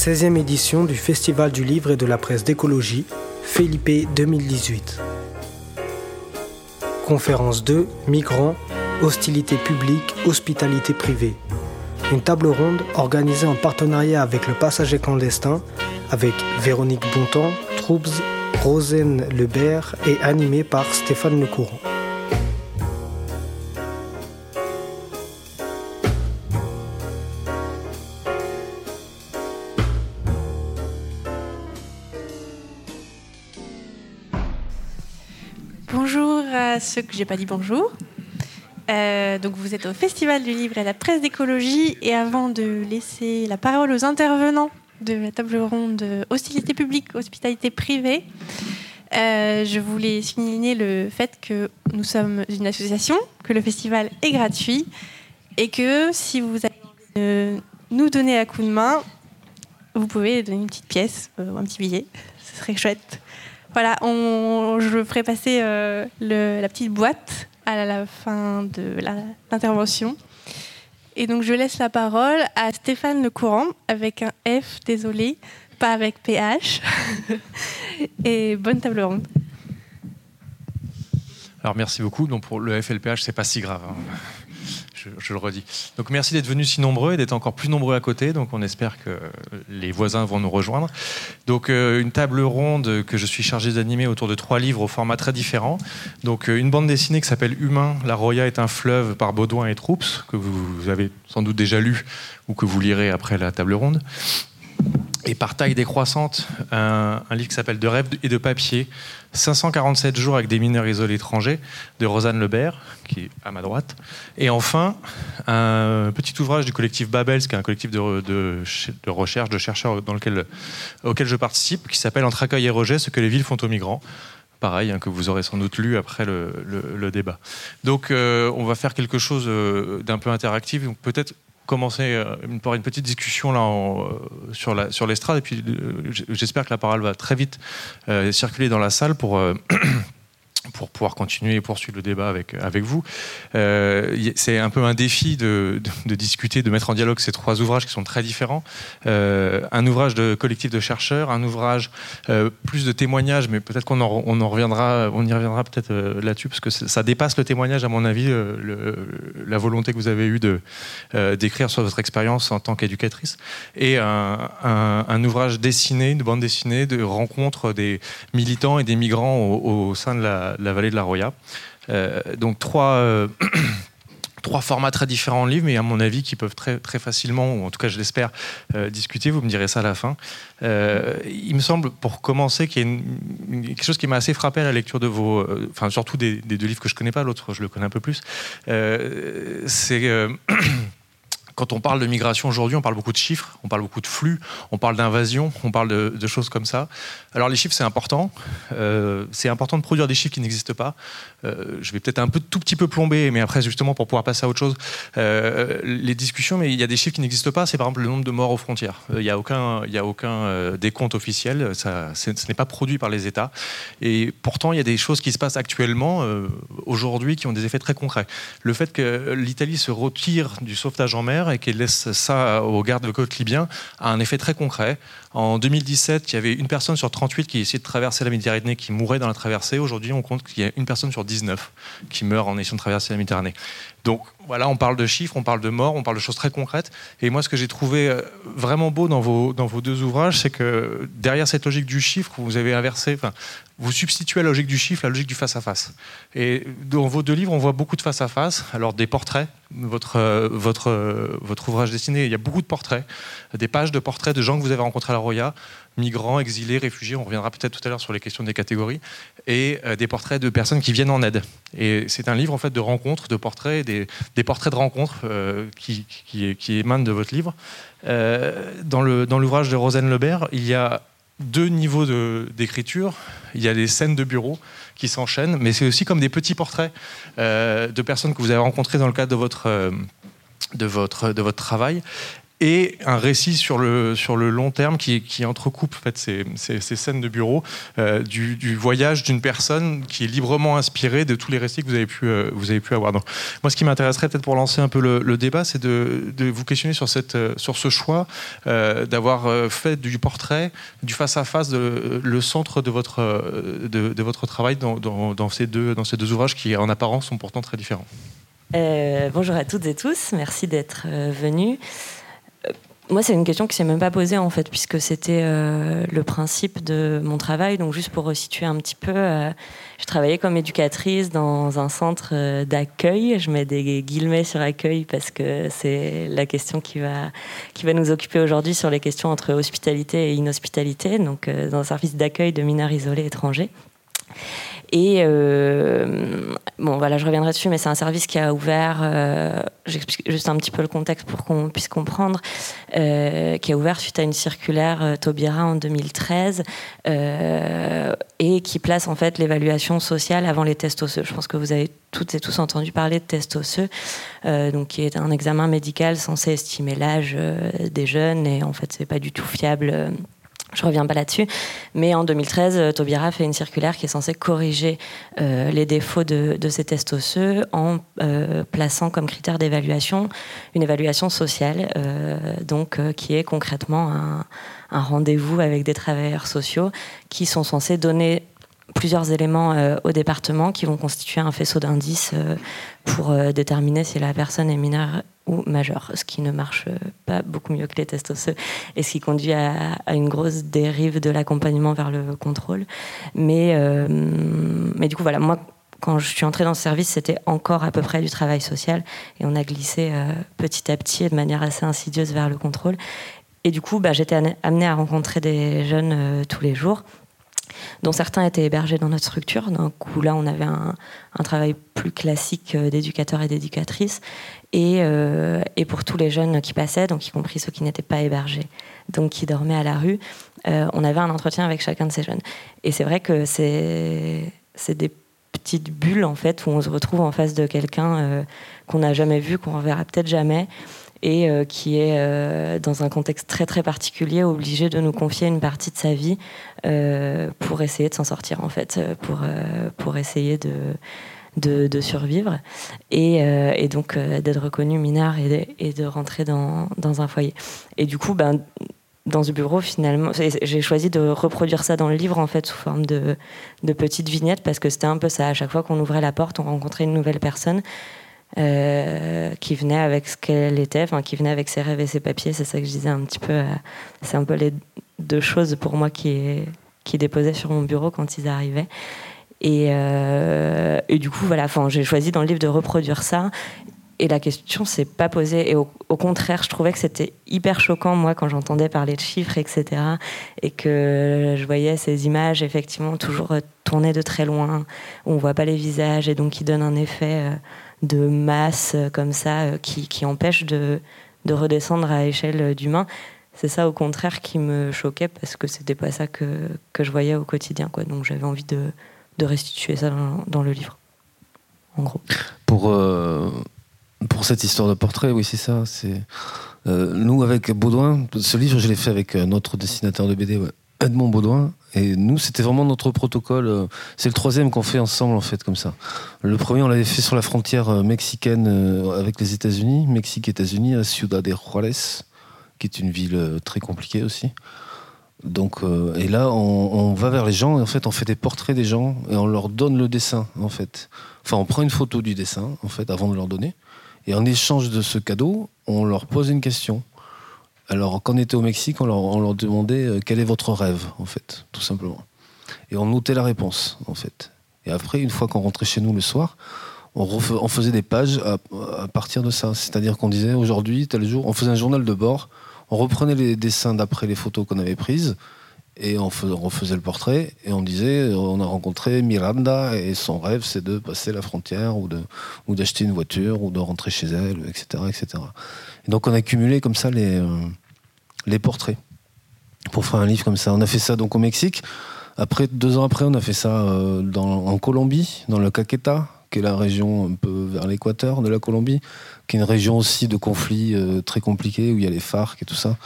16e édition du Festival du livre et de la presse d'écologie, Felipe 2018. Conférence 2, Migrants, hostilité publique, hospitalité privée. Une table ronde organisée en partenariat avec le Passager clandestin, avec Véronique Bontemps, Troubs, Rosen Lebert et animée par Stéphane Lecourant. Ceux que j'ai pas dit bonjour. Euh, donc vous êtes au Festival du livre et la presse d'écologie et avant de laisser la parole aux intervenants de la table ronde hostilité publique, hospitalité privée, euh, je voulais souligner le fait que nous sommes une association, que le festival est gratuit et que si vous allez nous donner un coup de main, vous pouvez donner une petite pièce euh, ou un petit billet. Ce serait chouette. Voilà, je ferai passer euh, le, la petite boîte à la fin de l'intervention. Et donc je laisse la parole à Stéphane Lecourant avec un F, désolé, pas avec PH. Et bonne table ronde. Alors merci beaucoup. Donc pour le FLPH, c'est pas si grave. hein. Je, le redis. Donc merci d'être venus si nombreux et d'être encore plus nombreux à côté. Donc on espère que les voisins vont nous rejoindre. Donc euh, une table ronde que je suis chargé d'animer autour de trois livres au format très différent. Donc euh, une bande dessinée qui s'appelle Humain, la Roya est un fleuve par Baudouin et Troups que vous avez sans doute déjà lu ou que vous lirez après la table ronde. Et par taille décroissante, un, livre qui s'appelle De rêve et de papier, 547 jours avec des mineurs isolés étrangers, de Rosanne Lebert, qui est à ma droite. Et enfin, un petit ouvrage du collectif Babels, qui est un collectif de, recherche, de chercheurs dans lequel, auquel je participe, qui s'appelle Entre accueil et rejet, ce que les villes font aux migrants pareil, hein, que vous aurez sans doute lu après le, débat. Donc, euh, on va faire quelque chose euh, d'un peu interactif. Peut-être commencer euh, par une petite discussion là en, euh, sur la sur l'estrade. Et puis euh, j'espère que la parole va très vite circuler dans la salle pour pour pouvoir continuer et poursuivre le débat avec, avec vous. Euh, c'est un peu un défi de, de, discuter, de mettre en dialogue ces trois ouvrages qui sont très différents. Euh, un ouvrage de collectif de chercheurs, un ouvrage euh, plus de témoignages, mais peut-être qu'on on en reviendra, on y reviendra peut-être là-dessus, parce que ça dépasse le témoignage, à mon avis, la volonté que vous avez eue de, d'écrire sur votre expérience en tant qu'éducatrice. Et un, un, ouvrage dessiné, une bande dessinée de rencontres des militants et des migrants au sein de la, la vallée de la Roya. Euh, donc trois, euh, trois formats très différents de livres, mais à mon avis qui peuvent très, très facilement, ou en tout cas je l'espère, euh, discuter. Vous me direz ça à la fin. Il me semble, pour commencer, qu'il y a quelque chose qui m'a assez frappé à la lecture de vos, enfin surtout des, des deux livres que je connais pas, l'autre je le connais un peu plus. C'est quand on parle de migration aujourd'hui, on parle beaucoup de chiffres, on parle beaucoup de flux, on parle d'invasion, on parle de, choses comme ça. Alors les chiffres, c'est important. Euh, c'est important de produire des chiffres qui n'existent pas. Euh, je vais peut-être un peu, tout petit peu plomber, mais après, justement, pour pouvoir passer à autre chose, euh, les discussions, mais il y a des chiffres qui n'existent pas. C'est par exemple le nombre de morts aux frontières. Il n'y a aucun, il y a aucun décompte officiel. Ça, ce n'est pas produit par les États. Et pourtant, il y a des choses qui se passent actuellement, aujourd'hui, qui ont des effets très concrets. Le fait que l'Italie se retire du sauvetage en mer et qu'elle laisse ça aux gardes-côtes libyens a un effet très concret. En 2017, il y avait une personne sur 38 qui essayait de traverser la Méditerranée qui mourait dans la traversée. Aujourd'hui, on compte qu'il y a une personne sur 19 qui meurt en essayant de traverser la Méditerranée. Donc voilà, on parle de chiffres, on parle de morts, on parle de choses très concrètes. Et moi, ce que j'ai trouvé euh, vraiment beau dans vos, dans vos deux ouvrages, c'est que derrière cette logique du chiffre, vous avez inversé, vous substituez la logique du chiffre la logique du face-à-face. Et dans vos deux livres, on voit beaucoup de face-à-face. Alors des portraits, votre, euh, votre, euh, votre ouvrage dessiné, il y a beaucoup de portraits, des pages de portraits de gens que vous avez rencontrés à la Roya, migrants, exilés, réfugiés, on reviendra peut-être tout à l'heure sur les questions des catégories, et euh, des portraits de personnes qui viennent en aide. Et c'est un livre en fait de rencontres, de portraits, des, des portraits de rencontres qui, qui, émanent de votre livre. Dans le- dans l'ouvrage de Rosanne Lebert, il y a deux niveaux d'écriture. Il y a des scènes de bureau qui s'enchaînent, mais c'est aussi comme des petits portraits euh, de personnes que vous avez rencontrées dans le cadre de votre, euh, travail. Et un récit sur le, sur le long terme qui, qui entrecoupe en fait, ces, ces, scènes de bureau euh, du, voyage d'une personne qui est librement inspirée de tous les récits que vous avez pu, euh, vous avez pu avoir. Donc, moi, ce qui m'intéresserait peut-être pour lancer un peu le, débat, c'est de, de, vous questionner sur, cette, euh, sur ce choix d'avoir fait du portrait, du face-à-face, -face, le centre de votre, de, de votre travail dans, dans, ces deux, dans ces deux ouvrages qui, en apparence, sont pourtant très différents. bonjour à toutes et tous, merci d'être venus. Moi, c'est une question qui s'est même pas posée en fait, puisque c'était euh, le principe de mon travail. Donc, juste pour resituer un petit peu, euh, je travaillais comme éducatrice dans un centre euh, d'accueil. Je mets des guillemets sur accueil parce que c'est la question qui va, qui va nous occuper aujourd'hui sur les questions entre hospitalité et inhospitalité, donc dans un service d'accueil de mineurs isolés étrangers. Et euh, bon, voilà, je reviendrai dessus, mais c'est un service qui a ouvert, euh, j'explique juste un petit peu le contexte pour qu'on puisse comprendre, euh, qui a ouvert suite à une circulaire Taubira en 2013 et qui place en fait l'évaluation sociale avant les tests osseux. Je pense que vous avez toutes et tous entendu parler de tests osseux, donc qui est un examen médical censé estimer l'âge des jeunes et en fait c'est pas du tout fiable je reviens pas là-dessus, mais en 2013, euh, Taubira fait une circulaire qui est censée corriger euh, les défauts de, ces tests osseux en euh, plaçant comme critère d'évaluation une évaluation sociale, donc qui est concrètement un, un rendez-vous avec des travailleurs sociaux qui sont censés donner plusieurs éléments au département qui vont constituer un faisceau d'indices pour déterminer si la personne est mineure ou majeur, ce qui ne marche pas beaucoup mieux que les tests osseux et ce qui conduit à, une grosse dérive de l'accompagnement vers le contrôle. Mais, euh, mais du coup, voilà, moi, quand je suis entrée dans ce service, c'était encore à peu près du travail social et on a glissé euh, petit à petit et de manière assez insidieuse vers le contrôle. Et du coup, bah, j'étais amenée à rencontrer des jeunes euh, tous les jours dont certains étaient hébergés dans notre structure. Donc où là, on avait un, travail plus classique d'éducateur et Euh, et, pour tous les jeunes qui passaient, donc y compris ceux qui n'étaient pas hébergés, donc qui dormaient à la rue, euh, on avait un entretien avec chacun de ces jeunes. Et c'est vrai que c'est des petites bulles en fait où on se retrouve en face de quelqu'un euh, qu'on n'a jamais vu, qu'on reverra peut-être jamais, et qui est dans un contexte très très particulier, obligé de nous confier une partie de sa vie pour essayer de s'en sortir en fait, pour pour essayer de de, survivre et, euh, donc euh, d'être reconnu mineur et de, rentrer dans, un foyer. Et du coup, ben, dans ce bureau, finalement, j'ai choisi de reproduire ça dans le livre en fait sous forme de, petites vignettes parce que c'était un peu ça. À chaque fois qu'on ouvrait la porte, on rencontrait une nouvelle personne. Euh, qui venait avec ce qu'elle était, qui venait avec ses rêves et ses papiers, c'est ça que je disais un petit peu. c'est un peu les deux choses pour moi qui déposaient sur mon bureau quand ils arrivaient. Euh, et, du coup, voilà, j'ai choisi dans le livre de reproduire ça. Et la question s'est pas posée. Et au, contraire, je trouvais que c'était hyper choquant, moi, quand j'entendais parler de chiffres, etc. Et que je voyais ces images, effectivement, toujours tournées de très loin, où on voit pas les visages, et donc qui donnent un effet euh, de masse euh, comme ça, qui, qui empêche de, de redescendre à échelle d'humain c'est ça au contraire qui me choquait parce que c'était pas ça que, que, je voyais au quotidien quoi donc j'avais envie de, de restituer ça dans, le livre, en gros. Pour, euh, pour cette histoire de portrait, oui, c'est ça. C'est euh, nous, avec Baudouin, ce livre, je l'ai fait avec notre dessinateur de BD, Edmond Baudouin. Et nous, c'était vraiment notre protocole. Euh, c'est le troisième qu'on fait ensemble, en fait, comme ça. Le premier, on l'avait fait sur la frontière mexicaine avec les États-Unis, Mexique-États-Unis, à Ciudad de Juárez, qui est une ville très compliquée aussi. Donc, euh, et là, on, va vers les gens et en fait, on fait des portraits des gens et on leur donne le dessin, en fait. Enfin, on prend une photo du dessin, en fait, avant de leur donner. Et en échange de ce cadeau, on leur pose une question. Alors, quand on était au Mexique, on leur, demandait euh, quel est votre rêve, en fait, tout simplement. Et on notait la réponse, en fait. Et après, une fois qu'on rentrait chez nous le soir, on, faisait des pages à partir de ça. C'est-à-dire qu'on disait aujourd'hui, tel jour, on faisait un journal de bord on reprenait les dessins d'après les photos qu'on avait prises et on, refaisait le portrait et on disait on a rencontré Miranda et son rêve c'est de passer la frontière ou de ou d'acheter une voiture ou de rentrer chez elle etc etc et donc on a cumulé comme ça les euh, les portraits pour faire un livre comme ça. On a fait ça donc au Mexique. Après deux ans après on a fait ça euh, en Colombie dans le Caqueta qui est la région un peu vers l'équateur de la Colombie, qui est une région aussi de conflits euh, très compliqués, où il y a les FARC et tout ça.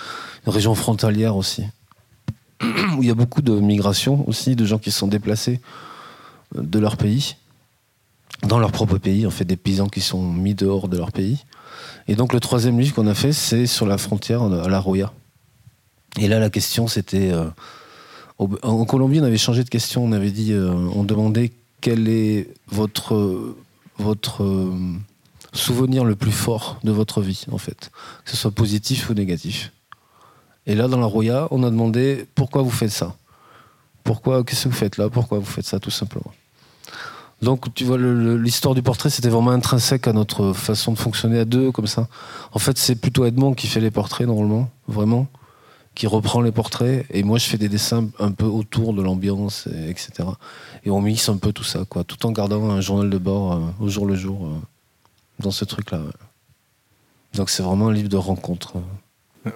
Une région frontalière aussi, où il y a beaucoup de migration aussi, de gens qui se sont déplacés euh, de leur pays, dans leur propre pays, en fait, des paysans qui sont mis dehors de leur pays. Et donc le troisième livre qu'on a fait, c'est sur la frontière à la Roya. Et là, la question, c'était... Euh, en Colombie, on avait changé de question. On avait dit, euh, on demandait quel est votre euh, souvenir le plus fort de votre vie, en fait, que ce soit positif ou négatif? Et là, dans la Roya, on a demandé pourquoi vous faites ça? Pourquoi, qu'est-ce que vous faites là? Pourquoi vous faites ça, tout simplement? Donc, tu vois, l'histoire du portrait, c'était vraiment intrinsèque à notre façon de fonctionner à deux, comme ça. En fait, c'est plutôt Edmond qui fait les portraits, normalement, vraiment qui reprend les portraits et moi je fais des dessins un peu autour de l'ambiance etc et on mixe un peu tout ça quoi tout en gardant un journal de bord euh, au jour le jour euh, dans ce truc là donc c'est vraiment un livre de rencontre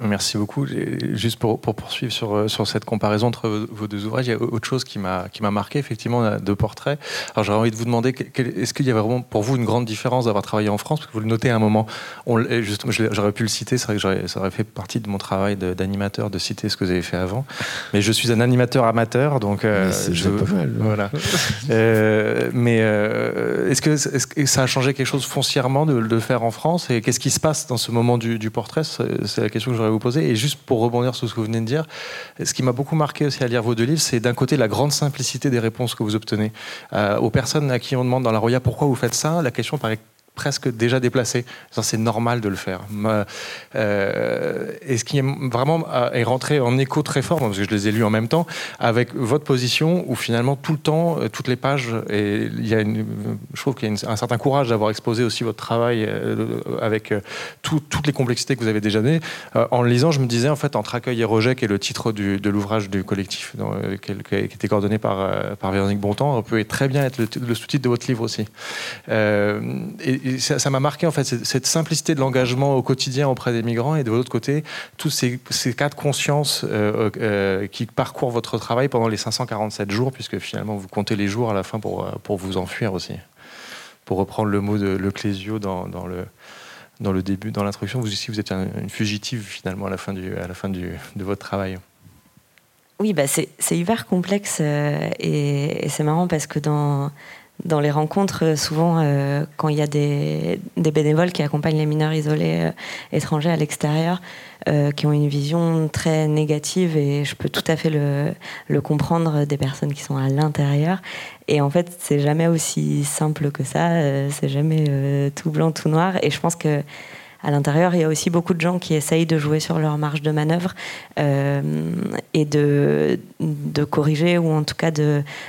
Merci beaucoup. Juste pour, poursuivre sur, euh, sur, cette comparaison entre vos deux ouvrages, il y a autre chose qui m'a marqué, effectivement, de portraits. Alors j'aurais envie de vous demander, est-ce qu'il y avait vraiment pour vous une grande différence d'avoir travaillé en France? Parce que vous le notez à un moment, j'aurais pu le citer, c'est vrai que ça aurait fait partie de mon travail d'animateur de, citer ce que vous avez fait avant. Mais je suis un animateur amateur, donc euh, pas mal. Voilà. euh, mais euh, est-ce que, est que, ça a changé quelque chose foncièrement de, le faire en France? Et qu'est-ce qui se passe dans ce moment du, du portrait? C'est la question que j'aurais vous poser. Et juste pour rebondir sur ce que vous venez de dire, ce qui m'a beaucoup marqué aussi à lire vos deux livres, c'est d'un côté la grande simplicité des réponses que vous obtenez. Euh, aux personnes à qui on demande dans la Roya pourquoi vous faites ça, la question paraît presque déjà déplacé. C'est normal de le faire. Euh, et ce qui est vraiment euh, est rentré en écho très fort, parce que je les ai lus en même temps, avec votre position où finalement tout le temps, euh, toutes les pages, et il y a je trouve qu'il y a un certain courage d'avoir exposé aussi votre travail avec toutes les complexités que vous avez déjà données. en le lisant, je me disais en fait entre accueil et rejet, qui est le titre de l'ouvrage du collectif, qui, était coordonné par, par Véronique Bontemps, peut très bien être le, sous-titre de votre livre aussi. Ça m'a marqué en fait cette, simplicité de l'engagement au quotidien auprès des migrants et de l'autre côté tous ces, cas de conscience euh, euh, qui parcourent votre travail pendant les 547 jours puisque finalement vous comptez les jours à la fin pour, euh, pour vous enfuir aussi. Pour reprendre le mot de Le Clésio dans, le dans le début, dans l'introduction, vous aussi vous êtes une fugitive finalement à la fin du, à la fin du, de votre travail. Oui, bah c'est hyper complexe et c'est marrant parce que dans dans les rencontres, euh, souvent, euh, quand il y a des, bénévoles qui accompagnent les mineurs isolés euh, étrangers à l'extérieur, qui ont une vision très négative, et je peux tout à fait le, le comprendre des personnes qui sont à l'intérieur. Et en fait, c'est jamais aussi simple que ça, c'est jamais tout blanc, tout noir. Et je pense que à l'intérieur, il y a aussi beaucoup de gens qui essayent de jouer sur leur marge de manœuvre euh, et de, de, corriger ou en tout cas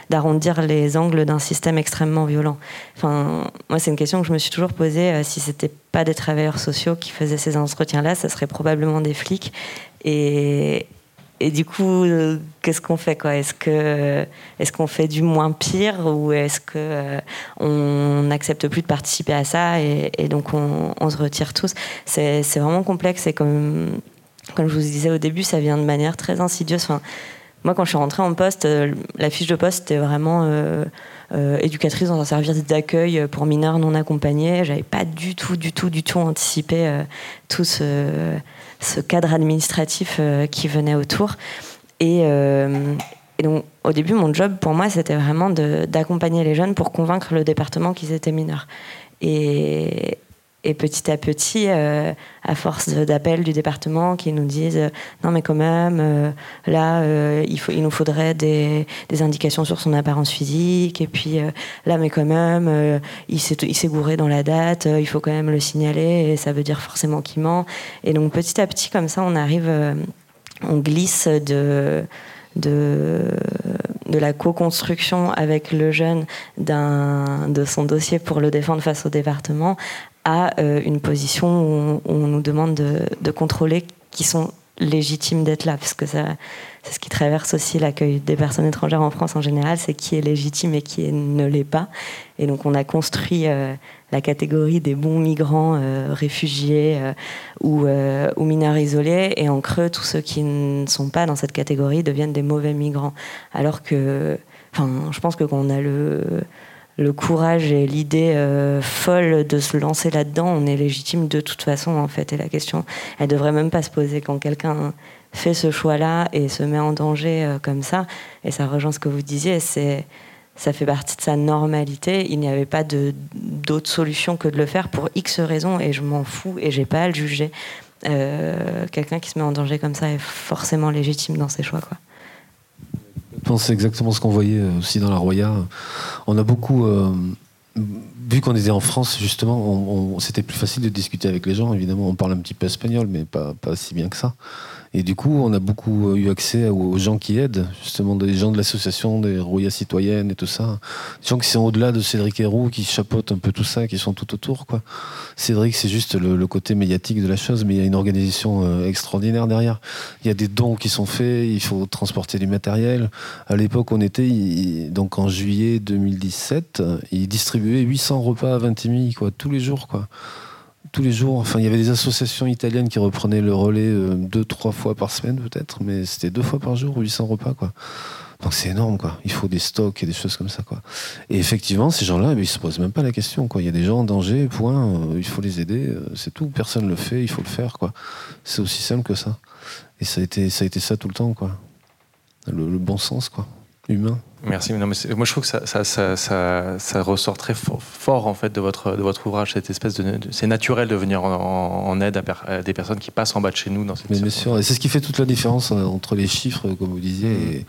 d'arrondir les angles d'un système extrêmement violent. Enfin, moi, c'est une question que je me suis toujours posée. Euh, si c'était pas des travailleurs sociaux qui faisaient ces entretiens-là, ça serait probablement des flics. Et, et du coup, euh, qu'est-ce qu'on fait Est-ce que est-ce qu'on fait du moins pire ou est-ce que euh, n'accepte plus de participer à ça et, donc on, se retire tous? C'est vraiment complexe et comme comme je vous disais au début, ça vient de manière très insidieuse. Enfin, moi, quand je suis rentrée en poste, euh, la fiche de poste était vraiment éducatrice dans un service d'accueil pour mineurs non accompagnés. J'avais pas du tout, du tout, du tout anticipé tout ce ce cadre administratif euh, qui venait autour. Euh, et, donc, au début, mon job, pour moi, c'était vraiment d'accompagner les jeunes pour convaincre le département qu'ils étaient mineurs. Et, et petit à petit, euh, à force d'appels du département qui nous disent euh, non mais quand même, euh, là il, nous faudrait des, indications sur son apparence physique et puis là mais quand même il s'est gouré dans la date, il faut quand même le signaler et ça veut dire forcément qu'il ment. Et donc petit à petit comme ça on arrive, on glisse de, de la co-construction avec le jeune de son dossier pour le défendre face au département à euh, une position où on, nous demande de, contrôler qui sont légitimes d'être là, parce que c'est ce qui traverse aussi l'accueil des personnes étrangères en France en général, c'est qui est légitime et qui ne l'est pas. Et donc on a construit euh, la catégorie des bons migrants, euh, réfugiés ou, ou, mineurs isolés, et en creux, tous ceux qui ne sont pas dans cette catégorie deviennent des mauvais migrants. Alors que, enfin, je pense que quand on a le le courage et l'idée euh, folle de se lancer là-dedans, on est légitime de toute façon en fait. Et la question, elle devrait même pas se poser quand quelqu'un fait ce choix-là et se met en danger euh, comme ça. Et ça rejoint ce que vous disiez, c'est ça fait partie de sa normalité. Il n'y avait pas d'autre solution que de le faire pour X raisons et je m'en fous et j'ai pas à le juger. Euh, quelqu'un qui se met en danger comme ça est forcément légitime dans ses choix. Quoi. Je pense c'est exactement ce qu'on voyait aussi dans la Roya. On a beaucoup. Euh, vu qu'on était en France, justement, c'était plus facile de discuter avec les gens. Évidemment, on parle un petit peu espagnol, mais pas, pas si bien que ça. Et du coup, on a beaucoup eu accès aux gens qui aident, justement des gens de l'association des Rouillas citoyennes et tout ça. Des gens qui sont au-delà de Cédric Héroux, qui chapeautent un peu tout ça, qui sont tout autour. Cédric, c'est juste le, côté médiatique de la chose, mais il y a une organisation euh, extraordinaire derrière. Il y a des dons qui sont faits, il faut transporter du matériel. À l'époque, on était, donc en juillet 2017, ils distribuaient 800 repas à Vintimille, quoi, tous les jours. quoi tous les jours. Enfin, il y avait des associations italiennes qui reprenaient le relais euh, deux, trois fois par semaine peut-être, mais c'était deux fois par jour, 800 repas, quoi. Donc c'est énorme, quoi. Il faut des stocks et des choses comme ça, quoi. Et effectivement, ces gens-là, ils se posent même pas la question, quoi. Il y a des gens en danger, point. Euh, il faut les aider, euh, c'est tout. Personne le fait, il faut le faire, quoi. C'est aussi simple que ça. Et ça a été, ça a été ça tout le temps, quoi. le bon sens, quoi, humain. Merci. Non, mais moi, je trouve que ça, ça, ça, ça, ressort très fort, en fait de votre, de votre ouvrage, cette espèce de, c'est naturel de venir en, aide à, des personnes qui passent en bas de chez nous dans cette. Mais bien sûr, et c'est ce qui fait toute la différence euh, entre les chiffres, comme vous disiez, mm.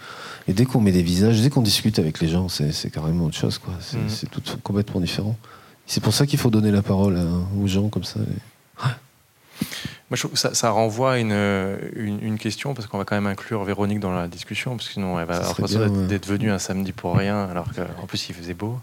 et, dès qu'on met des visages, dès qu'on discute avec les gens, c'est carrément autre chose, quoi. C'est mm. tout complètement différent. C'est pour ça qu'il faut donner la parole aux gens comme ça. Moi, je trouve que ça, renvoie à une, une, question, parce qu'on va quand même inclure Véronique dans la discussion, parce que sinon elle va avoir l'impression d'être venue un samedi pour rien, alors qu'en plus il faisait beau.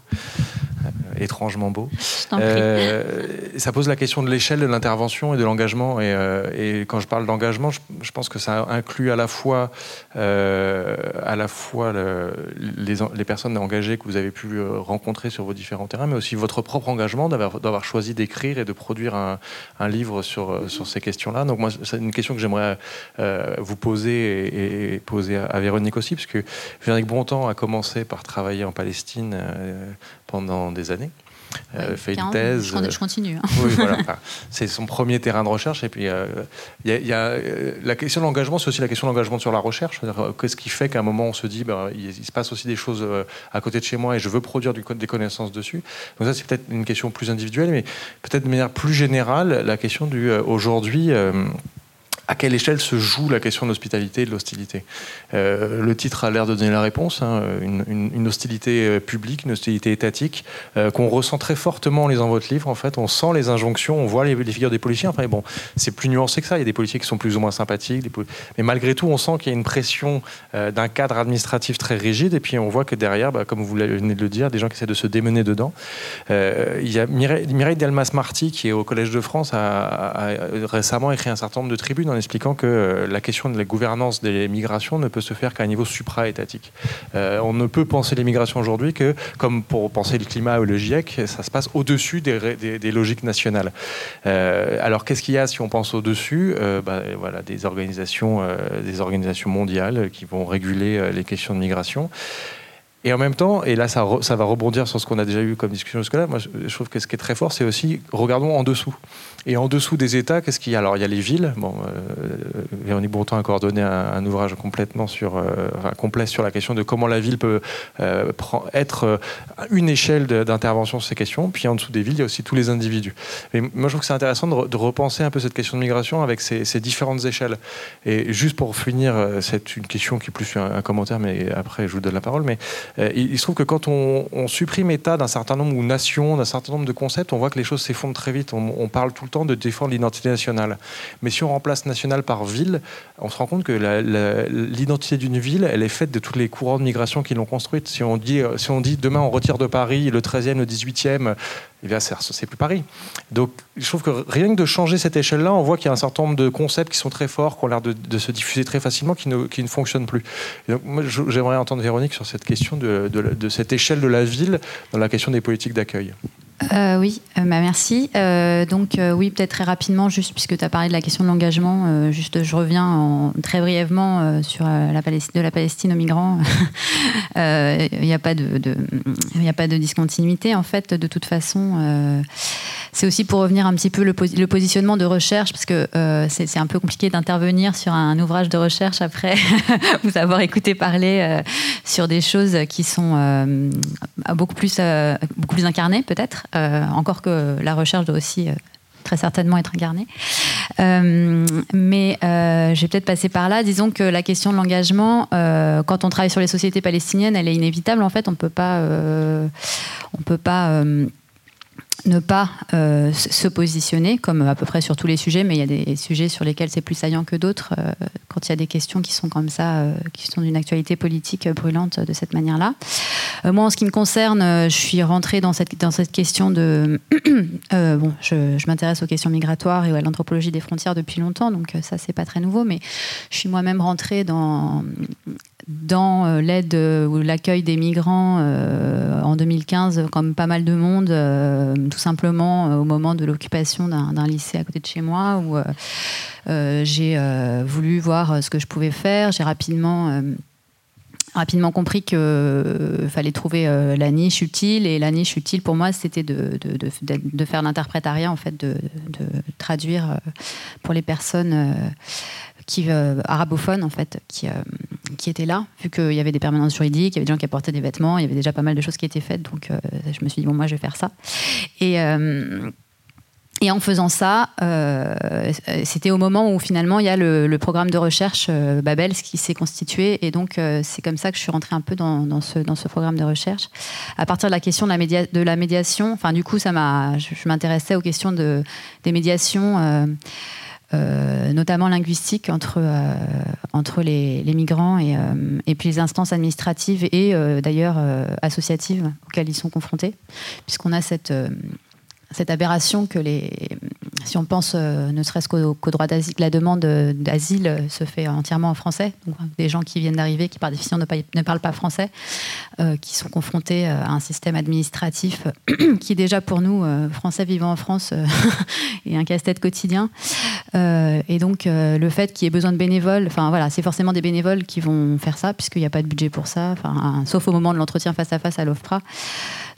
Euh, étrangement beau. Euh, ça pose la question de l'échelle de l'intervention et de l'engagement. Et, euh, quand je parle d'engagement, je, pense que ça inclut à la fois, à la fois les, les, personnes engagées que vous avez pu rencontrer sur vos différents terrains, mais aussi votre propre engagement d'avoir choisi d'écrire et de produire un, un livre sur, sur ces Donc moi, c'est une question que j'aimerais vous poser et, poser à, Véronique aussi, parce que Véronique Bontemps a commencé par travailler en Palestine pendant des années. Euh, fait une thèse. Je, continue. Hein. Oui, voilà. c'est son premier terrain de recherche. Et puis, il euh, y, a, euh, la question de l'engagement, c'est aussi la question de l'engagement sur la recherche. Qu'est-ce qui fait qu'à un moment, on se dit, ben, il, se passe aussi des choses à côté de chez moi et je veux produire du, des connaissances dessus. Donc, ça, c'est peut-être une question plus individuelle, mais peut-être de manière plus générale, la question du aujourd'hui à quelle échelle se joue la question de l'hospitalité et de l'hostilité? Euh, Le titre a l'air de donner la réponse, hein, une, hostilité euh, publique, une hostilité étatique, euh, qu'on ressent très fortement en lisant votre livre. En fait, on sent les injonctions, on voit les, figures des policiers. Enfin, bon, c'est plus nuancé que ça. Il y a des policiers qui sont plus ou moins sympathiques, mais malgré tout, on sent qu'il y a une pression d'un cadre administratif très rigide. Et puis, on voit que derrière, bah, comme vous venez de le dire, des gens qui essaient de se démener dedans. il y a Mireille, Delmas-Marty, qui est au Collège de France, a, récemment écrit un certain nombre de tribunes expliquant que la question de la gouvernance des migrations ne peut se faire qu'à un niveau supra-étatique. Euh, on ne peut penser les migrations aujourd'hui que, comme pour penser le climat ou le GIEC, ça se passe au-dessus des, logiques nationales. Euh, alors qu'est-ce qu'il y a si on pense au-dessus? Bah, voilà, des, organisations, des organisations mondiales qui vont réguler les questions de migration. Et en même temps, et là ça, va rebondir sur ce qu'on a déjà eu comme discussion jusque-là, moi je trouve que ce qui est très fort, c'est aussi, regardons en dessous. Et en dessous des États, qu'est-ce qu'il y a? Alors il y a les villes. Bon, euh, Véronique Bontemps a coordonné un, ouvrage complètement sur, euh, enfin, complet sur la question de comment la ville peut euh, être une échelle d'intervention sur ces questions. Puis en dessous des villes, il y a aussi tous les individus. Et moi je trouve que c'est intéressant de, repenser un peu cette question de migration avec ces, différentes échelles. Et juste pour finir, c'est une question qui est plus un, un, commentaire, mais après je vous donne la parole. Mais il, se trouve que quand on, supprime État d'un certain nombre ou nation, d'un certain nombre de concepts, on voit que les choses s'effondrent très vite. On, parle tout temps de défendre l'identité nationale. Mais si on remplace national par ville, on se rend compte que l'identité d'une ville, elle est faite de tous les courants de migration qui l'ont construite. Si on, dit, si on dit demain on retire de Paris le 13e, le 18e, eh bien, c'est plus Paris. Donc, je trouve que rien que de changer cette échelle-là, on voit qu'il y a un certain nombre de concepts qui sont très forts, qui ont l'air de, se diffuser très facilement, qui ne, fonctionnent plus. donc, moi, j'aimerais entendre Véronique sur cette question de, cette échelle de la ville dans la question des politiques d'accueil. Euh, oui, euh, bah, merci. Euh, donc oui, peut-être très rapidement, juste puisque tu as parlé de la question de l'engagement, juste je reviens en, très brièvement sur la Palestine, de la Palestine aux migrants. Il n'y a, pas de, a pas de discontinuité en fait, de toute façon. c'est aussi pour revenir un petit peu le, le positionnement de recherche, parce que c'est un peu compliqué d'intervenir sur un, ouvrage de recherche après vous avoir écouté parler sur des choses qui sont beaucoup, plus, beaucoup plus incarnées peut-être. Euh, encore que la recherche doit aussi euh, très certainement être incarnée. Euh, mais euh, je vais peut-être passer par là. Disons que la question de l'engagement, quand on travaille sur les sociétés palestiniennes, elle est inévitable. En fait, on ne peut pas, on peut pas ne pas euh, se positionner, comme à peu près sur tous les sujets, mais il y a des sujets sur lesquels c'est plus saillant que d'autres, euh, quand il y a des questions qui sont comme ça, euh, qui sont d'une actualité politique brûlante de cette manière-là. moi, en ce qui me concerne, je suis rentrée dans cette, dans cette question de... bon, je, je m'intéresse aux questions migratoires et à l'anthropologie des frontières depuis longtemps, donc ça, c'est pas très nouveau, mais je suis moi-même rentrée dans dans l'aide ou l'accueil des migrants en 2015, comme pas mal de monde, tout simplement au moment de l'occupation d'un lycée à côté de chez moi, où j'ai voulu voir ce que je pouvais faire. J'ai rapidement rapidement compris qu'il fallait trouver la niche utile et la niche utile pour moi c'était de, de, de, faire l'interprétariat en fait de, traduire pour les personnes qui, euh, arabophones en fait, qui, euh, qui étaient là, vu qu'il y avait des permanences juridiques, il y avait des gens qui apportaient des vêtements, il y avait déjà pas mal de choses qui étaient faites, donc euh, je me suis dit bon moi je vais faire ça. Et en faisant ça, c'était au moment où finalement il y a le, programme de recherche Babel qui s'est constitué. Et donc c'est comme ça que je suis rentrée un peu dans, ce, programme de recherche. À partir de la question de la, média, de la médiation, enfin du coup ça m'a, je, je m'intéressais aux questions de, des médiations. Euh, notamment linguistique entre, euh, entre les, migrants et, euh, et, puis les instances administratives et d'ailleurs associatives auxquelles ils sont confrontés, puisqu'on a cette cette aberration que les, si on pense euh, ne serait-ce qu'au, droit d'asile, la demande d'asile se fait entièrement en français. Donc, des gens qui viennent d'arriver, qui par définition ne, parlent pas français, euh, qui sont confrontés euh, à un système administratif qui déjà pour nous, Français vivant en France, est un casse-tête quotidien. et donc le fait qu'il y ait besoin de bénévoles, enfin voilà, c'est forcément des bénévoles qui vont faire ça, puisqu'il n'y a pas de budget pour ça, sauf au moment de l'entretien face à face à l'OFPRA.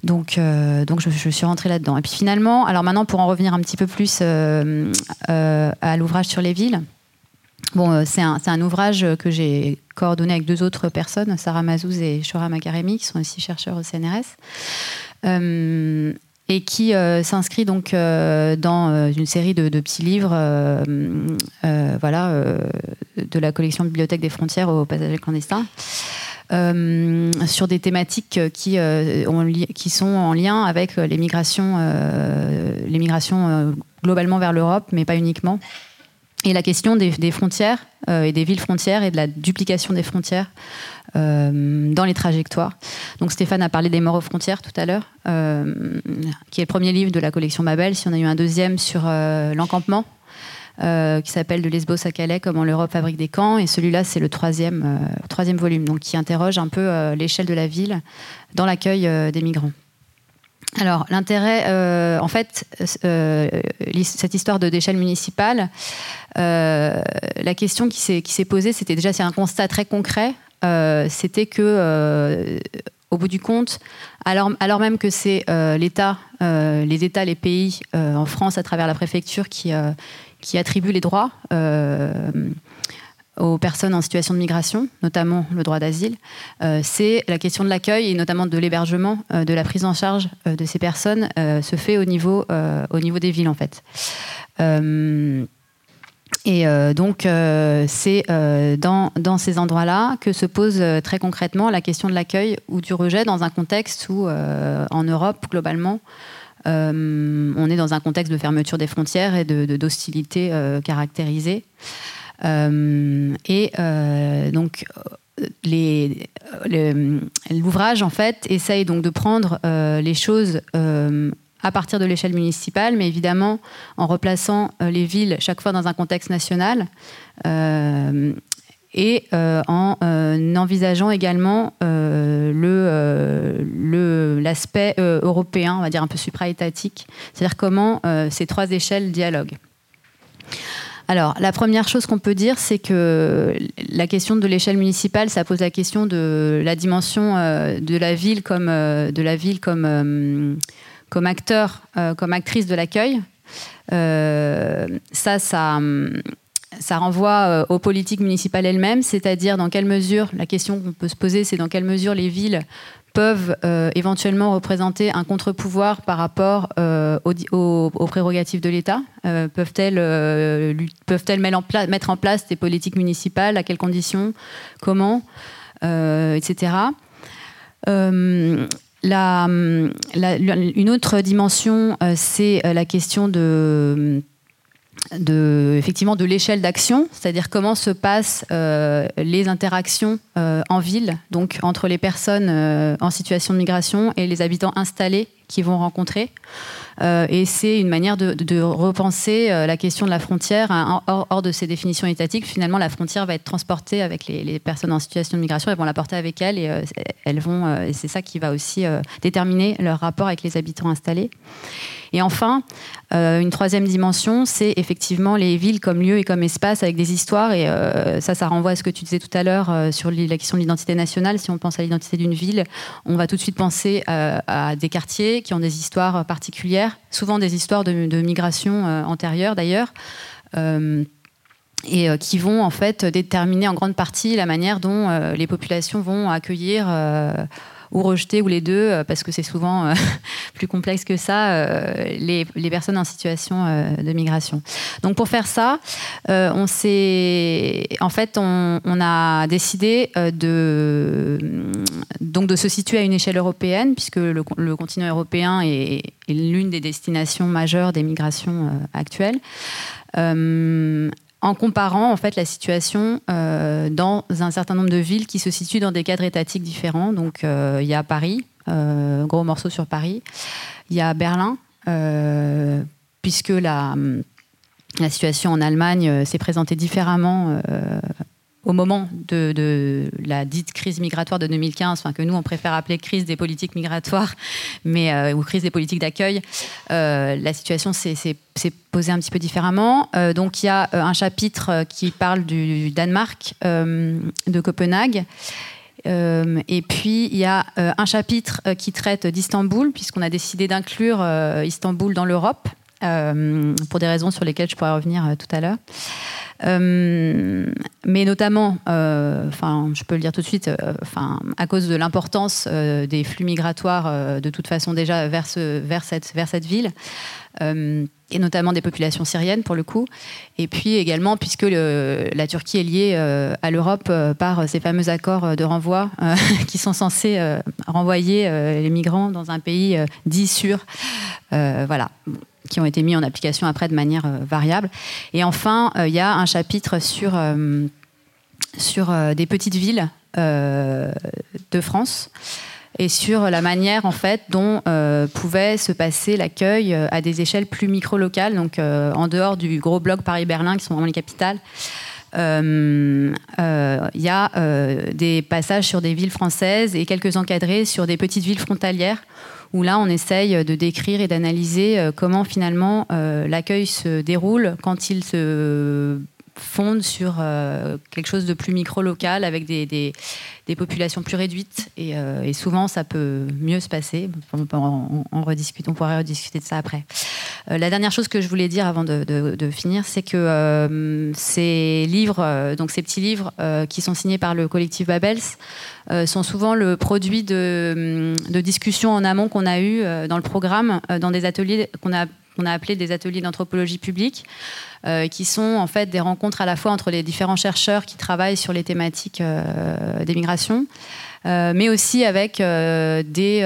Donc, donc je, suis rentrée là-dedans. Et puis finalement, alors maintenant, pour en revenir un petit peu plus euh, euh, à l'ouvrage sur les villes, bon, c'est un, ouvrage que j'ai coordonné avec deux autres personnes, Sarah Mazouz et Shora Makaremi, qui sont aussi chercheurs au CNRS. et qui s'inscrit donc dans une série de, petits livres voilà, de la collection Bibliothèque des frontières aux passagers clandestins. Euh, sur des thématiques qui, euh, qui sont en lien avec euh, les migrations globalement vers l'Europe, mais pas uniquement. Et la question des, frontières et des villes frontières et de la duplication des frontières dans les trajectoires. Donc Stéphane a parlé des morts aux frontières tout à l'heure, qui est le premier livre de la collection Babel. Si on a eu un deuxième sur l'encampement, euh, qui s'appelle De Lesbos à Calais, comment l'Europe fabrique des camps. Et celui-là, c'est le troisième, euh, volume, donc qui interroge un peu euh, l'échelle de la ville dans l'accueil des migrants. Alors, l'intérêt, en fait, cette histoire d'échelle municipale, la question qui s'est posée, c'était déjà, c'est un constat très concret, c'était que au bout du compte, alors, alors même que c'est l'État, les États, les pays en France à travers la préfecture qui, qui attribue les droits euh, aux personnes en situation de migration, notamment le droit d'asile, euh, c'est la question de l'accueil et notamment de l'hébergement, euh, de la prise en charge de ces personnes se fait au niveau, au niveau des villes en fait. et donc, c'est dans, dans, ces endroits-là que se pose très concrètement la question de l'accueil ou du rejet dans un contexte où, en Europe, globalement, on est dans un contexte de fermeture des frontières et de, d'hostilité euh, caractérisée. Euh, et donc, l'ouvrage, en fait, essaye donc de prendre les choses à partir de l'échelle municipale, mais évidemment en replaçant les villes chaque fois dans un contexte national et en envisageant également l'aspect européen, on va dire un peu supra-étatique, c'est-à-dire comment ces trois échelles dialoguent. Alors, la première chose qu'on peut dire, c'est que la question de l'échelle municipale, ça pose la question de la dimension euh, de la ville comme, euh, de la ville comme, euh, comme acteur, comme actrice de l'accueil. ça, ça, ça renvoie aux politiques municipales elles-mêmes, c'est-à-dire dans quelle mesure, la question qu'on peut se poser, c'est dans quelle mesure les villes peuvent euh, éventuellement représenter un contre-pouvoir par rapport euh, aux, prérogatives de l'État euh, Peuvent-elles peuvent mettre en, place des politiques municipales À quelles conditions Comment Etc. Une autre dimension, c'est la question de de, effectivement de l'échelle d'action, c'est-à-dire comment se passent euh, les interactions euh, en ville, donc entre les personnes euh, en situation de migration et les habitants installés qui vont rencontrer. Euh, et c'est une manière de, repenser euh, la question de la frontière hein, hors, de ces définitions étatiques. Finalement, la frontière va être transportée avec les, personnes en situation de migration. Elles vont la porter avec elles et euh, elles vont. et c'est ça qui va aussi déterminer leur rapport avec les habitants installés. Et enfin, une troisième dimension, c'est effectivement les villes comme lieu et comme espace avec des histoires. Et ça, ça renvoie à ce que tu disais tout à l'heure sur la question de l'identité nationale. Si on pense à l'identité d'une ville, on va tout de suite penser à des quartiers qui ont des histoires particulières souvent des histoires de, migration euh, antérieure d'ailleurs. Euh, et euh, qui vont en fait déterminer en grande partie la manière dont les populations vont accueillir ou rejeter, ou les deux, euh, parce que c'est souvent euh, plus complexe que ça, euh, les, les, personnes en situation de migration. Donc pour faire ça, on s'est, en fait, on, a décidé de, donc de se situer à une échelle européenne, puisque le, continent européen est l'une des destinations majeures des migrations actuelles en comparant en fait la situation euh, dans un certain nombre de villes qui se situent dans des cadres étatiques différents. Donc euh, il y a Paris, euh, gros morceau sur Paris. Il y a Berlin, puisque la, la situation en Allemagne s'est présentée différemment au moment de, la dite crise migratoire de 2015, enfin, que nous on préfère appeler crise des politiques migratoires, mais euh, ou crise des politiques d'accueil, euh, la situation s'est posée un petit peu différemment. Euh, donc il y a un chapitre qui parle du Danemark, de Copenhague. et puis il y a un chapitre qui traite d'Istanbul, puisqu'on a décidé d'inclure Istanbul dans l'Europe, pour des raisons sur lesquelles je pourrais revenir tout à l'heure. Euh, mais notamment, euh, enfin, je peux le dire tout de suite, euh, enfin, à cause de l'importance des flux migratoires, de toute façon déjà vers, vers, cette, vers cette ville et notamment des populations syriennes pour le coup. Et puis également, puisque la Turquie est liée à l'Europe par ces fameux accords de renvoi qui sont censés renvoyer les migrants dans un pays dit sûr. voilà qui ont été mis en application après de manière euh, variable. Et enfin, euh, il y a un chapitre sur, euh, sur des petites villes de France et sur la manière en fait dont pouvait se passer l'accueil à des échelles plus micro-locales, donc en dehors du gros bloc Paris-Berlin qui sont vraiment les capitales. Il y a des passages sur des villes françaises et quelques encadrés sur des petites villes frontalières où là, on essaye de décrire et d'analyser euh, comment finalement euh, l'accueil se déroule quand il se fonde sur euh, quelque chose de plus micro-local avec des, des, populations plus réduites et, souvent ça peut mieux se passer. On, rediscuter, on pourrait rediscuter de ça après. la dernière chose que je voulais dire avant de, de finir, c'est que ces livres, donc ces petits livres qui sont signés par le collectif Babels, euh, sont souvent le produit de, discussions en amont qu'on a eues euh, dans le programme, euh, dans des ateliers qu'on a, qu'on a appelés des ateliers d'anthropologie publique. qui sont en fait des rencontres à la fois entre les différents chercheurs qui travaillent sur les thématiques des migrations, mais aussi avec des,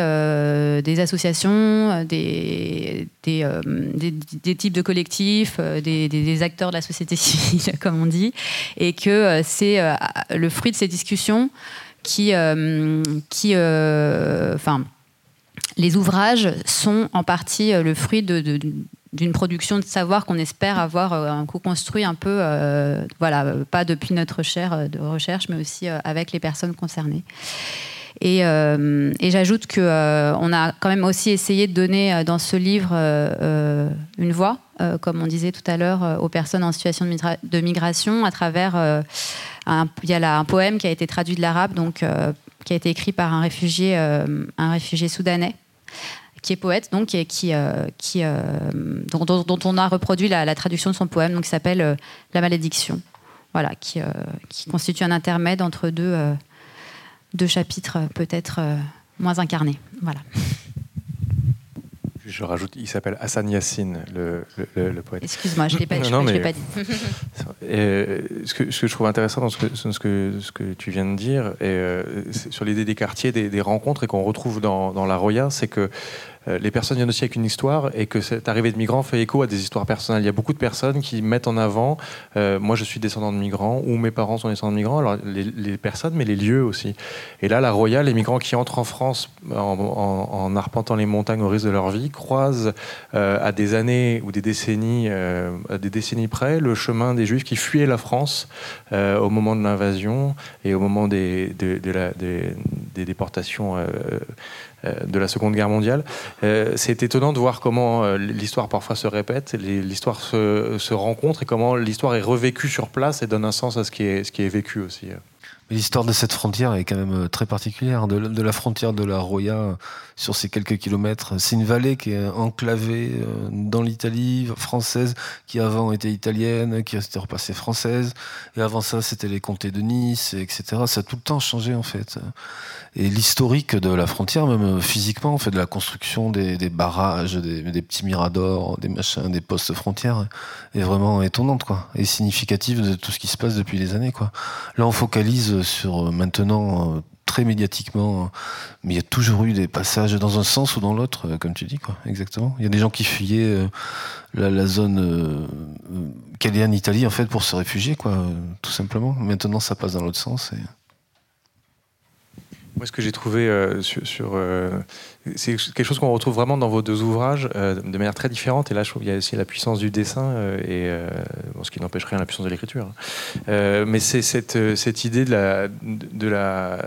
associations, des, des, types de collectifs, des, acteurs de la société civile, comme on dit, et que c'est le fruit de ces discussions qui, euh, qui euh, enfin, les ouvrages sont en partie euh, le fruit d'une production de savoir qu'on espère avoir un coup construit un peu, voilà, pas depuis notre chaire de recherche, mais aussi avec les personnes concernées. Et, j'ajoute qu'on on a quand même aussi essayé de donner dans ce livre une voix, comme on disait tout à l'heure, aux personnes en situation de, migration à travers un, un poème qui a été traduit de l'arabe, donc qui a été écrit par un un réfugié soudanais qui est poète, donc, et qui, euh, euh, dont, on a reproduit la, traduction de son poème, donc, qui s'appelle euh, La malédiction, voilà, qui, constitue un intermède entre deux, deux chapitres peut-être moins incarnés. Voilà. Je rajoute, il s'appelle Hassan Yassine, le, le, poète. Excuse-moi, je ne l'ai pas, pas, dit. ce, que, ce, que, je trouve intéressant dans ce que, ce que, ce que tu viens de dire, et, sur l'idée des quartiers, des, des rencontres, et qu'on retrouve dans, dans La Roya, c'est que euh, les personnes viennent aussi avec une histoire et que cette arrivée de migrants fait écho à des histoires personnelles. Il y a beaucoup de personnes qui mettent en avant, euh, moi je suis descendant de migrants ou mes parents sont descendants de migrants, alors les, personnes mais les lieux aussi. Et là, la Royale, les migrants qui entrent en France en, arpentant les montagnes au risque de leur vie croisent euh, à des années ou des décennies, à des décennies près, le chemin des Juifs qui fuyaient la France au moment de l'invasion et au moment des, déportations euh, de la Seconde Guerre mondiale. Euh, c'est étonnant de voir comment euh, l'histoire parfois se répète, l'histoire se, rencontre et comment l'histoire est revécue sur place et donne un sens à ce qui est, ce qui est vécu aussi. L'histoire de cette frontière est quand même très particulière. De, de la frontière de la Roya, sur ces quelques kilomètres, c'est une vallée qui est enclavée dans l'Italie française, qui avant était italienne, qui s'était repassée française. Et avant ça, c'était les comtés de Nice, etc. Ça a tout le temps changé, en fait. Et l'historique de la frontière, même euh, physiquement, on fait de la construction des, barrages, des, petits miradors, des machins, des postes frontières, est vraiment étonnante, quoi, et significative de tout ce qui se passe depuis des années, quoi. Là, on focalise sur euh, maintenant euh, très médiatiquement, mais il y a toujours eu des passages dans un sens ou dans l'autre, comme tu dis, quoi. Exactement. Il y a des gens qui fuyaient la, zone euh, en Italie, en fait, pour se réfugier, quoi, tout simplement. Maintenant, ça passe dans l'autre sens. Moi, ce que j'ai trouvé euh, sur, euh, c'est quelque chose qu'on retrouve vraiment dans vos deux ouvrages euh, de manière très différente. Et là, je trouve qu'il y a aussi la puissance du dessin et ce qui n'empêche rien la puissance de l'écriture. Hein. mais c'est cette, cette idée de la, de la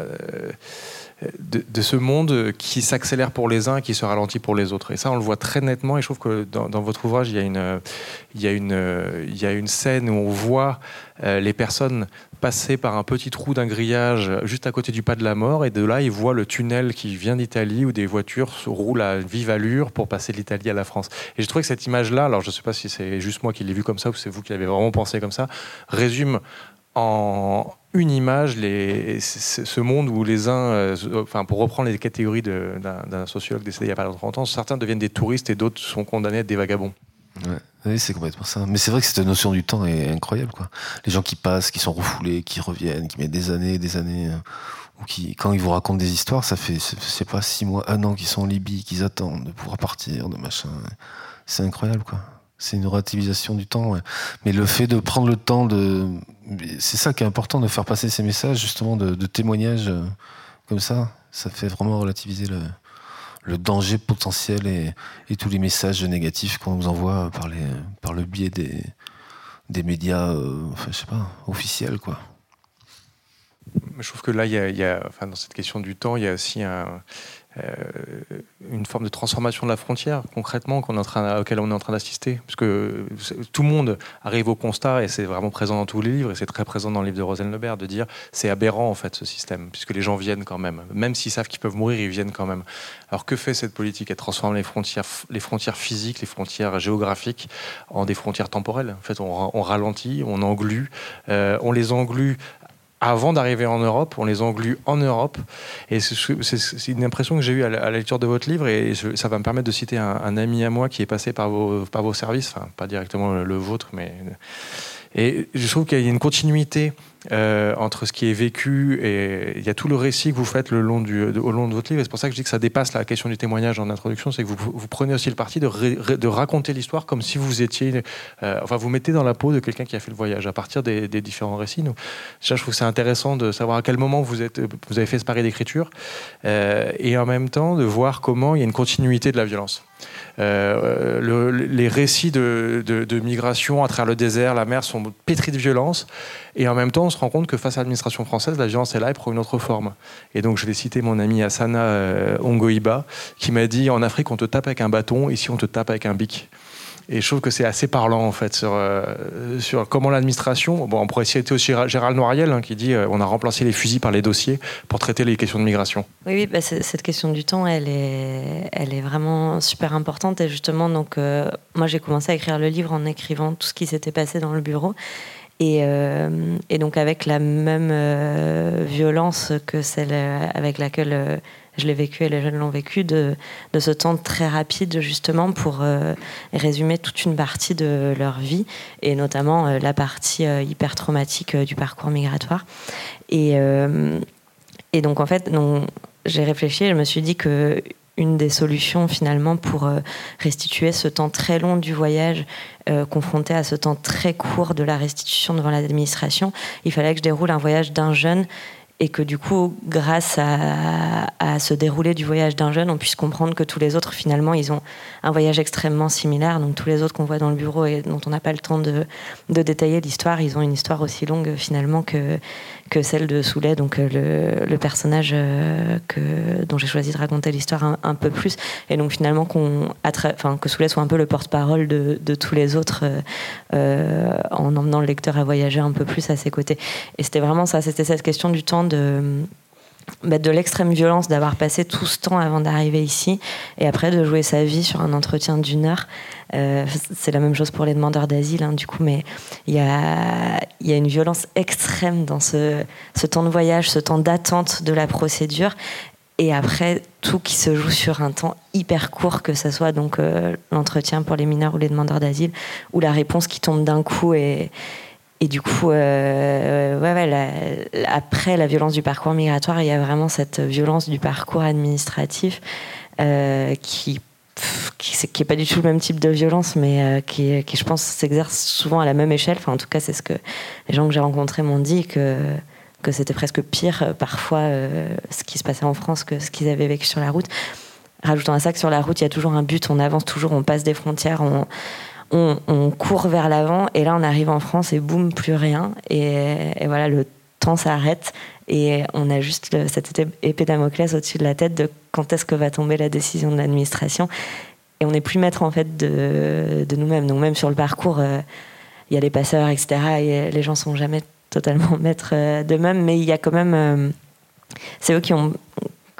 de, ce monde qui s'accélère pour les uns et qui se ralentit pour les autres. Et ça, on le voit très nettement. Et je trouve que dans, votre ouvrage, il y, a une, il, y a une, il y a une scène où on voit euh, les personnes passer par un petit trou d'un grillage juste à côté du pas de la mort. Et de là, ils voient le tunnel qui vient d'Italie où des voitures roulent à vive allure pour passer de l'Italie à la France. Et je trouve que cette image-là, alors je ne sais pas si c'est juste moi qui l'ai vu comme ça ou c'est vous qui l'avez vraiment pensé comme ça, résume en une image ce monde où les uns, euh, pour reprendre les catégories d'un sociologue décédé il y a pas longtemps, certains deviennent des touristes et d'autres sont condamnés à être des vagabonds. Oui, c'est complètement ça. Mais c'est vrai que cette notion du temps est incroyable. Les gens qui passent, qui sont refoulés, qui reviennent, qui mettent des années des années, euh, ou qui, quand ils vous racontent des histoires, ça fait, c'est pas six mois, un an qu'ils sont en Libye, qu'ils attendent de pouvoir partir, de machin. C'est incroyable. C'est une relativisation du temps. Mais le fait de prendre le temps de. C'est ça qui est important, de faire passer ces messages, justement, de, témoignages euh, comme ça. Ça fait vraiment relativiser le, danger potentiel et, tous les messages négatifs qu'on nous envoie par, le biais des, médias, euh, enfin, je sais pas, officiels, quoi. Je trouve que là, dans cette question du temps, il y a aussi un, une forme de transformation de la frontière, concrètement, qu'on est en train, auquel on est en train d'assister. Parce que tout le monde arrive au constat, et c'est vraiment présent dans tous les livres, et c'est très présent dans le livre de Rosen Lebert, de dire c'est aberrant, en fait, ce système, puisque les gens viennent quand même. Même s'ils savent qu'ils peuvent mourir, ils viennent quand même. Alors que fait cette politique? Elle transforme les frontières, les frontières physiques, les frontières géographiques en des frontières temporelles. En fait, on, ralentit, on englue, euh, on les englue avant d'arriver en Europe, on les englue en Europe. Et c'est une impression que j'ai eue à, la lecture de votre livre, et ça va me permettre de citer un, ami à moi qui est passé par vos, par vos services, enfin pas directement le, vôtre, mais... Et je trouve qu'il y a une continuité euh, entre ce qui est vécu et il y a tout le récit que vous faites au long de votre livre. C'est pour ça que je dis que ça dépasse la question du témoignage en introduction, c'est que vous, prenez aussi le parti de, raconter l'histoire comme si vous étiez, euh, enfin vous mettez dans la peau de quelqu'un qui a fait le voyage à partir des, différents récits. Donc, je trouve que c'est intéressant de savoir à quel moment vous avez fait ce pari d'écriture euh, et en même temps de voir comment il y a une continuité de la violence. Euh, le, les récits de, de, migration à travers le désert, la mer sont pétris de violence. Et en même temps, on se rend compte que face à l'administration française, la violence est là et prend une autre forme. Et donc, je vais citer mon ami Asana euh, Ongoiba, qui m'a dit En Afrique, on te tape avec un bâton, ici, on te tape avec un bic. Et je trouve que c'est assez parlant en fait sur, euh, comment l'administration. Bon, on pourrait citer aussi Gérald Noiriel hein, qui dit euh, on a remplacé les fusils par les dossiers pour traiter les questions de migration. Oui, oui bah, cette question du temps, elle est, elle est vraiment super importante. Et justement, donc, euh, moi j'ai commencé à écrire le livre en écrivant tout ce qui s'était passé dans le bureau. Et, et, donc avec la même violence que celle avec laquelle je l'ai vécu et les jeunes l'ont vécu, de, ce temps très rapide justement pour euh, résumer toute une partie de leur vie et notamment euh, la partie euh, hyper traumatique du parcours migratoire. Et, et donc en fait, j'ai réfléchi et je me suis dit que une des solutions finalement pour restituer ce temps très long du voyage confronté à ce temps très court de la restitution devant l'administration, il fallait que je déroule un voyage d'un jeune et que du coup, grâce à, à ce déroulé du voyage d'un jeune, on puisse comprendre que tous les autres, finalement, ils ont un voyage extrêmement similaire. Donc tous les autres qu'on voit dans le bureau et dont on n'a pas le temps de, de détailler l'histoire, ils ont une histoire aussi longue finalement que, que celle de Soulet, donc euh, le, personnage euh, que, dont j'ai choisi de raconter l'histoire un, peu plus. Et donc finalement qu'on, que Soulet soit un peu le porte-parole de, de, tous les autres euh, en emmenant le lecteur à voyager un peu plus à ses côtés. Et c'était vraiment ça, c'était cette question du temps de, bah, de l'extrême violence d'avoir passé tout ce temps avant d'arriver ici et après de jouer sa vie sur un entretien d'une heure. Euh, c'est la même chose pour les demandeurs d'asile, hein, du coup, mais il y a, y a, une violence extrême dans ce, ce temps de voyage, ce temps d'attente de la procédure. Et après, tout qui se joue sur un temps hyper court, que ce soit donc euh, l'entretien pour les mineurs ou les demandeurs d'asile, ou la réponse qui tombe d'un coup et, et du coup, euh, après la violence du parcours migratoire, il y a vraiment cette violence du parcours administratif euh, qui n'est pas du tout le même type de violence, mais euh, qui, je pense, s'exerce souvent à la même échelle. Enfin, en tout cas, c'est ce que les gens que j'ai rencontrés m'ont dit, que, c'était presque pire parfois ce qui se passait en France que ce qu'ils avaient vécu sur la route. Rajoutant à ça que sur la route, il y a toujours un but, on avance toujours, on passe des frontières, on, on, court vers l'avant et là on arrive en France et boum, plus rien. Et, voilà, le temps s'arrête et on a juste cette épée Damoclès au-dessus de la tête de quand est-ce que va tomber la décision de l'administration. Et on n'est plus maître en fait de, nous-mêmes. Donc même sur le parcours, euh, il y a les passeurs, etc. Et les gens sont jamais totalement maîtres euh, d'eux-mêmes, mais il y a quand même... Euh, c'est eux qui ont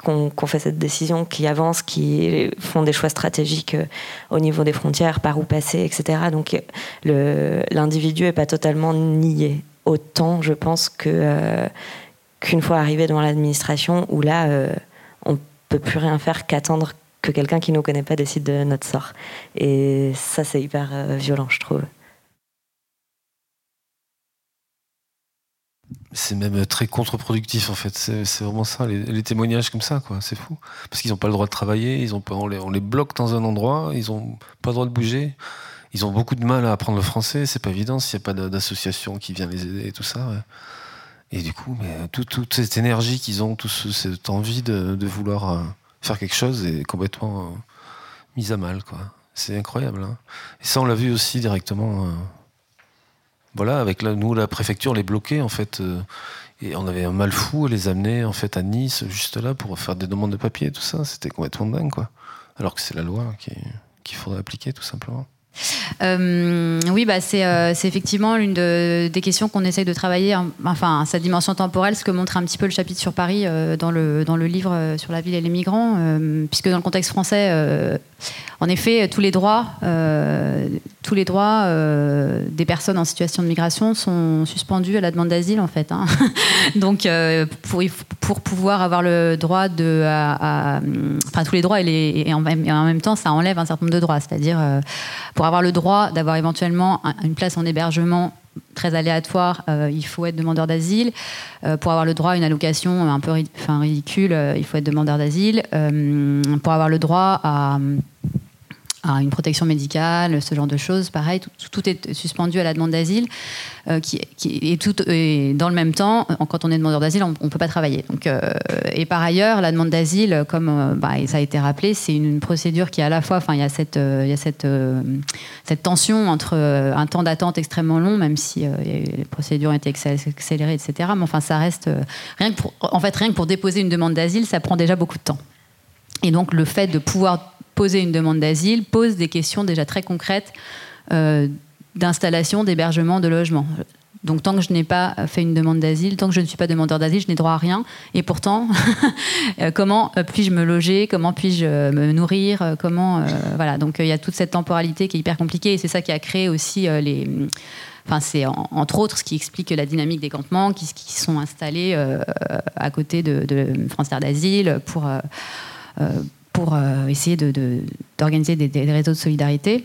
qu'on fait cette décision, qui avancent, qui font des choix stratégiques euh, au niveau des frontières, par où passer, etc. Donc l'individu n'est pas totalement nié. Autant, je pense, euh, qu'une fois arrivé devant l'administration, où là, euh, on ne peut plus rien faire qu'attendre que quelqu'un qui ne nous connaît pas décide de notre sort. Et ça, c'est hyper violent, je trouve. C'est même très contre-productif en fait. C'est vraiment ça, les, témoignages comme ça, quoi. C'est fou. Parce qu'ils n'ont pas le droit de travailler, ils ont on, les, bloque dans un endroit, ils n'ont pas le droit de bouger. Ils ont beaucoup de mal à apprendre le français, c'est pas évident s'il n'y a pas d'association qui vient les aider et tout ça. Et du coup, mais toute cette énergie qu'ils ont, toute cette envie de, vouloir euh, faire quelque chose est complètement euh, mise à mal, quoi. C'est incroyable. Hein. Et ça, on l'a vu aussi directement. Euh, voilà, avec la, nous, la préfecture les bloquait, en fait. Euh, et on avait un mal fou à les amener, en fait, à Nice, juste là, pour faire des demandes de papier tout ça. C'était complètement dingue, quoi. Alors que c'est la loi qu'il faudrait appliquer, tout simplement. Euh, oui, bah, euh, c'est effectivement l'une de, des questions qu'on essaye de travailler, enfin, sa dimension temporelle, ce que montre un petit peu le chapitre sur Paris dans, le, dans le livre sur la ville et les migrants, puisque dans le contexte français, en effet, tous les droits, tous les droits euh, des personnes en situation de migration sont suspendus à la demande d'asile, en fait. Hein. Donc, euh, pour, pour, pouvoir avoir le droit de. enfin, tous les droits, et, et, en même, temps, ça enlève un certain nombre de droits. C'est-à-dire, euh, pour avoir le droit d'avoir éventuellement une place en hébergement très aléatoire, il faut être demandeur d'asile. pour avoir le droit à une allocation un peu ridicule, il faut être demandeur d'asile. pour avoir le droit à une protection médicale, ce genre de choses. Pareil, tout, est suspendu à la demande d'asile. Euh, qui, et, tout, et dans le même temps, quand on est demandeur d'asile, on ne peut pas travailler. Euh, et par ailleurs, la demande d'asile, comme euh, bah, ça a été rappelé, c'est une, procédure qui à la fois, il y a cette, tension entre un temps d'attente extrêmement long, même si les procédures ont été accélérées, etc. Mais enfin, ça reste rien que en fait, rien que pour déposer une demande d'asile, ça prend déjà beaucoup de temps. Et donc, le fait de pouvoir poser une demande d'asile pose des questions déjà très concrètes euh, d'installation, d'hébergement, de logement. Donc tant que je n'ai pas fait une demande d'asile, tant que je ne suis pas demandeur d'asile, je n'ai droit à rien. Et pourtant, euh, comment euh, puis-je me loger? Comment puis-je me nourrir? Comment voilà. Donc il y a toute cette temporalité qui est hyper compliquée et c'est ça qui a créé aussi les. Enfin, c'est entre autres ce qui explique la dynamique des campements qui, sont installés à côté de, de France d'asile pour pour euh, essayer d'organiser de, des, réseaux de solidarité.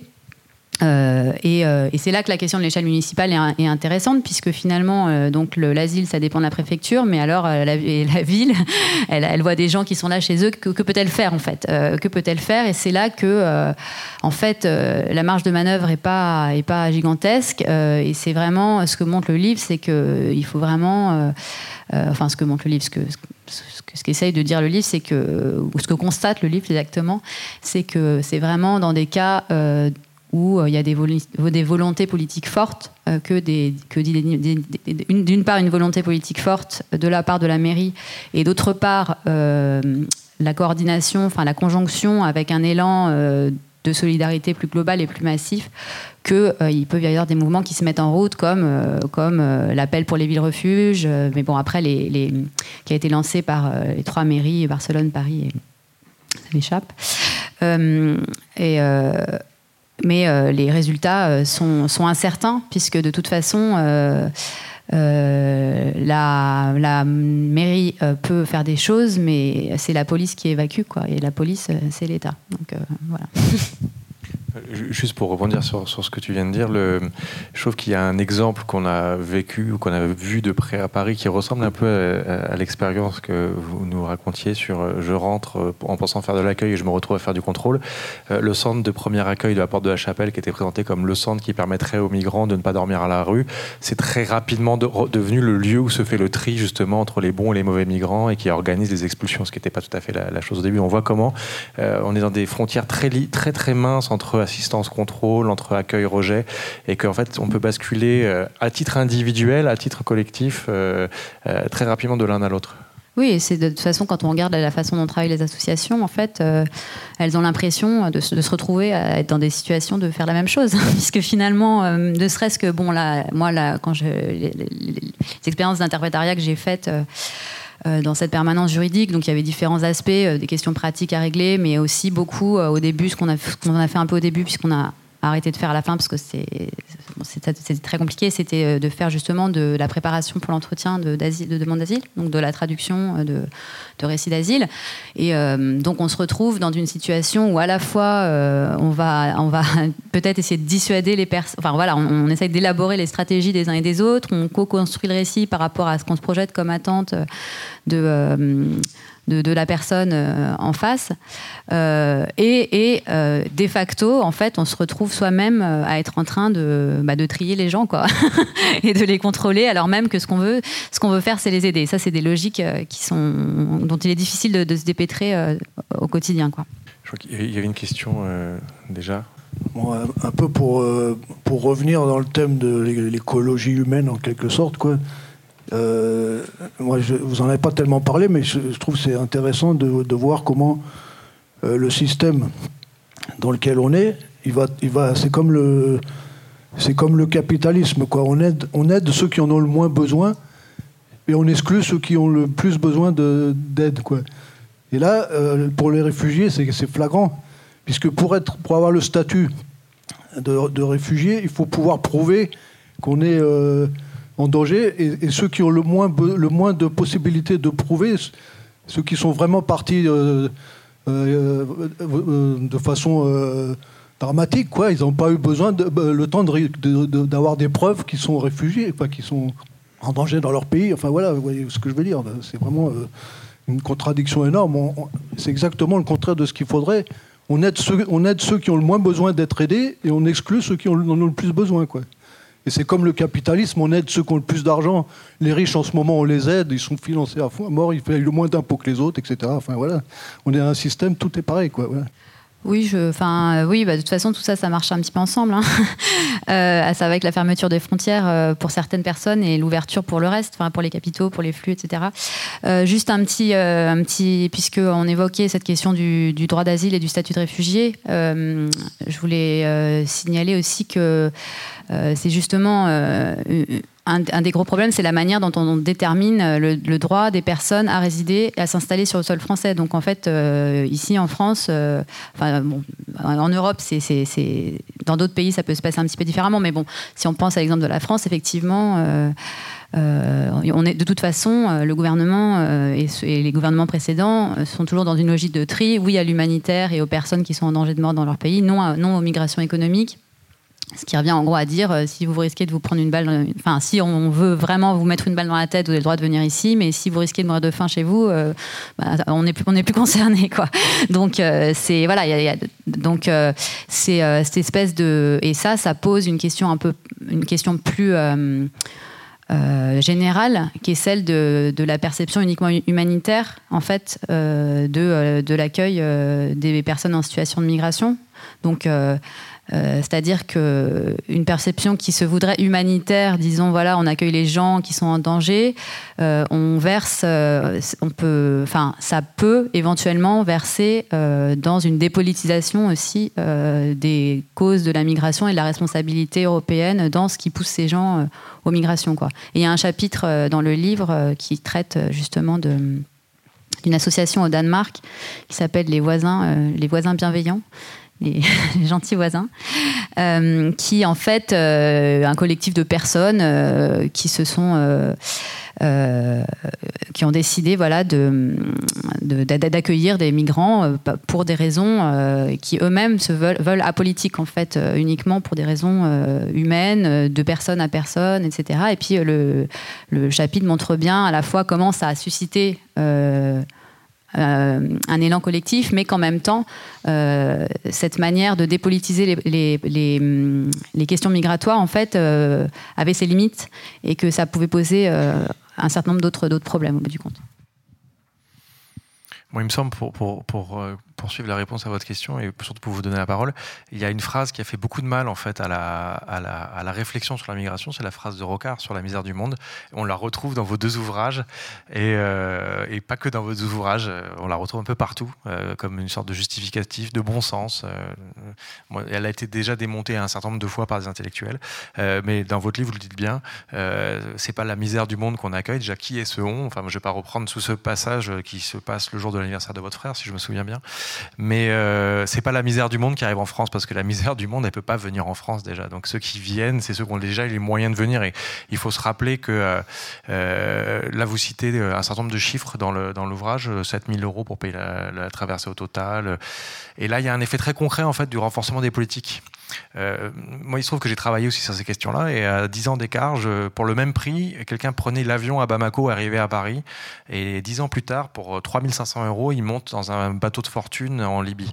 Euh, euh, et, c'est là que la question de l'échelle municipale est, intéressante, puisque finalement, donc l'asile, ça dépend de la préfecture, mais alors la, ville, elle, voit des gens qui sont là chez eux. Que, peut-elle faire en fait Que peut-elle faire? Et c'est là que, en fait, la marge de manœuvre est pas est pas gigantesque. et c'est vraiment ce que montre le livre, c'est que il faut vraiment, enfin, ce que montre le livre, ce que ce qu'essaye de dire le livre, c'est que, ou ce que constate le livre exactement, c'est que c'est vraiment dans des cas euh, où euh, il y a des, volontés politiques fortes, euh, que d'une part une volonté politique forte de la part de la mairie, et d'autre part la coordination, enfin la conjonction avec un élan de solidarité plus globale et plus massif, qu'il euh, peut y avoir des mouvements qui se mettent en route, comme, euh, comme euh, l'appel pour les villes refuges, mais bon, après, les, qui a été lancé par les trois mairies, Barcelone, Paris, et, ça m'échappe. et, mais les résultats sont, sont, incertains, puisque de toute façon, la, la, mairie peut faire des choses, mais c'est la police qui évacue, quoi. Et la police, c'est l'État. Donc voilà. Juste pour rebondir sur, ce que tu viens de dire, je trouve qu'il y a un exemple qu'on a vécu ou qu'on a vu de près à Paris qui ressemble un peu à, l'expérience que vous nous racontiez sur euh, je rentre euh, en pensant faire de l'accueil et je me retrouve à faire du contrôle. Euh, le centre de premier accueil de la porte de la Chapelle qui était présenté comme le centre qui permettrait aux migrants de ne pas dormir à la rue, c'est très rapidement devenu le lieu où se fait le tri justement entre les bons et les mauvais migrants et qui organise les expulsions, ce qui n'était pas tout à fait la, chose au début. On voit comment on est dans des frontières très très minces entre assistance-contrôle, entre accueil-rejet, et qu'en fait, on peut basculer euh, à titre individuel, à titre collectif, euh, euh, très rapidement de l'un à l'autre. Oui, c'est de toute façon, quand on regarde la façon dont travaillent les associations, en fait, elles ont l'impression de, se retrouver à être dans des situations de faire la même chose. Puisque finalement, ne serait-ce que, bon, là, moi, quand je, les, expériences d'interprétariat que j'ai faites, dans cette permanence juridique. Donc il y avait différents aspects, des questions pratiques à régler, mais aussi beaucoup au début, ce qu'on a, a, fait un peu au début, puisqu'on a arrêté de faire à la fin parce que c'était très compliqué, c'était euh, de faire justement de la préparation pour l'entretien de, de, demande d'asile, donc de la traduction euh, de, de récits d'asile. Et euh, donc on se retrouve dans une situation où à la fois on va, on va peut-être essayer de dissuader les personnes, enfin voilà, on, essaye d'élaborer les stratégies des uns et des autres, on co-construit le récit par rapport à ce qu'on se projette comme attente de de, la personne euh, en face. Euh, et, euh, de facto, en fait, on se retrouve soi-même à être en train de, bah, de trier les gens, quoi, et de les contrôler, alors même que ce qu'on veut, ce qu'on veut faire, c'est les aider. Ça, c'est des logiques qui sont, dont il est difficile de, se dépêtrer au quotidien, quoi. Je crois qu'il y avait une question déjà. un peu pour, pour revenir dans le thème de l'écologie humaine, en quelque sorte, quoi. Euh, moi, je, vous en avez pas tellement parlé, mais je, trouve c'est intéressant de, voir comment euh, le système dans lequel on est, il va, il va, c'est comme le, c'est comme le capitalisme, quoi. On aide, on aide ceux qui en ont le moins besoin, et on exclut ceux qui ont le plus besoin d'aide, quoi. Et là, euh, pour les réfugiés, c'est flagrant, puisque pour être, pour avoir le statut de réfugié, il faut pouvoir prouver qu'on est en danger et, ceux qui ont le moins, le moins de possibilités de prouver, ceux qui sont vraiment partis euh, euh, euh, de façon dramatique, quoi. Ils n'ont pas eu besoin de, le temps d'avoir des preuves qu'ils sont réfugiés, quoi, qu'ils sont en danger dans leur pays. Enfin voilà, vous voyez ce que je veux dire. C'est vraiment une contradiction énorme. C'est exactement le contraire de ce qu'il faudrait. On aide, ceux, on aide ceux qui ont le moins besoin d'être aidés et on exclut ceux qui en ont le plus besoin, quoi. Et c'est comme le capitalisme, on aide ceux qui ont le plus d'argent. Les riches, en ce moment, on les aide, ils sont financés à fond, à mort, ils payent le moins d'impôts que les autres, etc. Enfin voilà, on est un système, tout est pareil, quoi. Oui, je, enfin, oui, bah, de toute façon, tout ça, ça marche un petit peu ensemble. Hein. Euh, ça va avec la fermeture des frontières euh, pour certaines personnes et l'ouverture pour le reste, enfin, pour les capitaux, pour les flux, etc. Euh, juste un petit, un petit, puisque on évoquait cette question du, du droit d'asile et du statut de réfugié, je voulais signaler aussi que c'est justement un, des gros problèmes, c'est la manière dont on détermine euh, le, droit des personnes à résider et à s'installer sur le sol français. Donc en fait, euh, ici en France, euh, en Europe, dans d'autres pays, ça peut se passer un petit peu différemment. Mais bon, si on pense à l'exemple de la France, effectivement, de toute façon, le gouvernement et, les gouvernements précédents sont toujours dans une logique de tri. Oui à l'humanitaire et aux personnes qui sont en danger de mort dans leur pays, non aux migrations économiques. Ce qui revient en gros à dire, euh, si vous risquez de vous prendre une balle, euh, enfin, si on veut vraiment vous mettre une balle dans la tête, vous avez le droit de venir ici, mais si vous risquez de mourir de faim chez vous, euh, bah, on n'est plus, plus concerné, quoi. Donc, c'est, voilà, donc, c'est cette espèce de. Et ça, ça pose une question un peu. Une question plus. générale, qui est celle de, de, la perception uniquement humanitaire, en fait, de, de l'accueil des personnes en situation de migration. Donc, euh, c'est-à-dire qu'une perception qui se voudrait humanitaire, disons voilà, on accueille les gens qui sont en danger, euh, on verse, euh, on peut, enfin, ça peut éventuellement verser dans une dépolitisation aussi des causes de la migration et de la responsabilité européenne dans ce qui pousse ces gens aux migrations. Il y a un chapitre dans le livre qui traite justement d'une association au Danemark qui s'appelle les voisins bienveillants, les, gentils voisins, euh, qui en fait, euh, un collectif de personnes euh, qui se sont, qui ont décidé, voilà, d'accueillir des migrants pour des raisons qui eux-mêmes se veulent, apolitiques en fait, uniquement pour des raisons humaines, de personne à personne, etc. Et puis le, chapitre montre bien à la fois comment ça a suscité un élan collectif, mais qu'en même temps, euh, cette manière de dépolitiser les, les, questions migratoires, en fait, euh, avait ses limites et que ça pouvait poser un certain nombre d'autres problèmes au bout du compte. Moi, il me semble, pour, pour, poursuivre la réponse à votre question et surtout pour vous donner la parole, il y a une phrase qui a fait beaucoup de mal en fait à la, réflexion sur la migration, c'est la phrase de Rocard sur la misère du monde. On la retrouve dans vos deux ouvrages et, euh, pas que dans vos deux ouvrages, on la retrouve un peu partout euh, comme une sorte de justificatif, de bon sens. Euh, elle a été déjà démontée un certain nombre de fois par des intellectuels, mais dans votre livre vous le dites bien, c'est pas la misère du monde qu'on accueille. Déjà, qui est ce on? Enfin, je vais pas reprendre tout ce passage qui se passe le jour de l'anniversaire de votre frère, si je me souviens bien. Mais euh, c'est pas la misère du monde qui arrive en France, parce que la misère du monde, elle peut pas venir en France déjà. Donc ceux qui viennent, c'est ceux qui ont déjà les moyens de venir. Et il faut se rappeler que euh, euh là, vous citez euh, un certain nombre de chiffres dans l'ouvrage, dans 7000 euros pour payer la, la, traversée au total. Et là, il y a un effet très concret en fait du renforcement des politiques. Euh, moi, il se trouve que j'ai travaillé aussi sur ces questions-là, et à 10 ans d'écart, pour le même prix, quelqu'un prenait l'avion à Bamako, arrivait à Paris, et 10 ans plus tard, pour 3500 euros, il monte dans un bateau de fortune en Libye.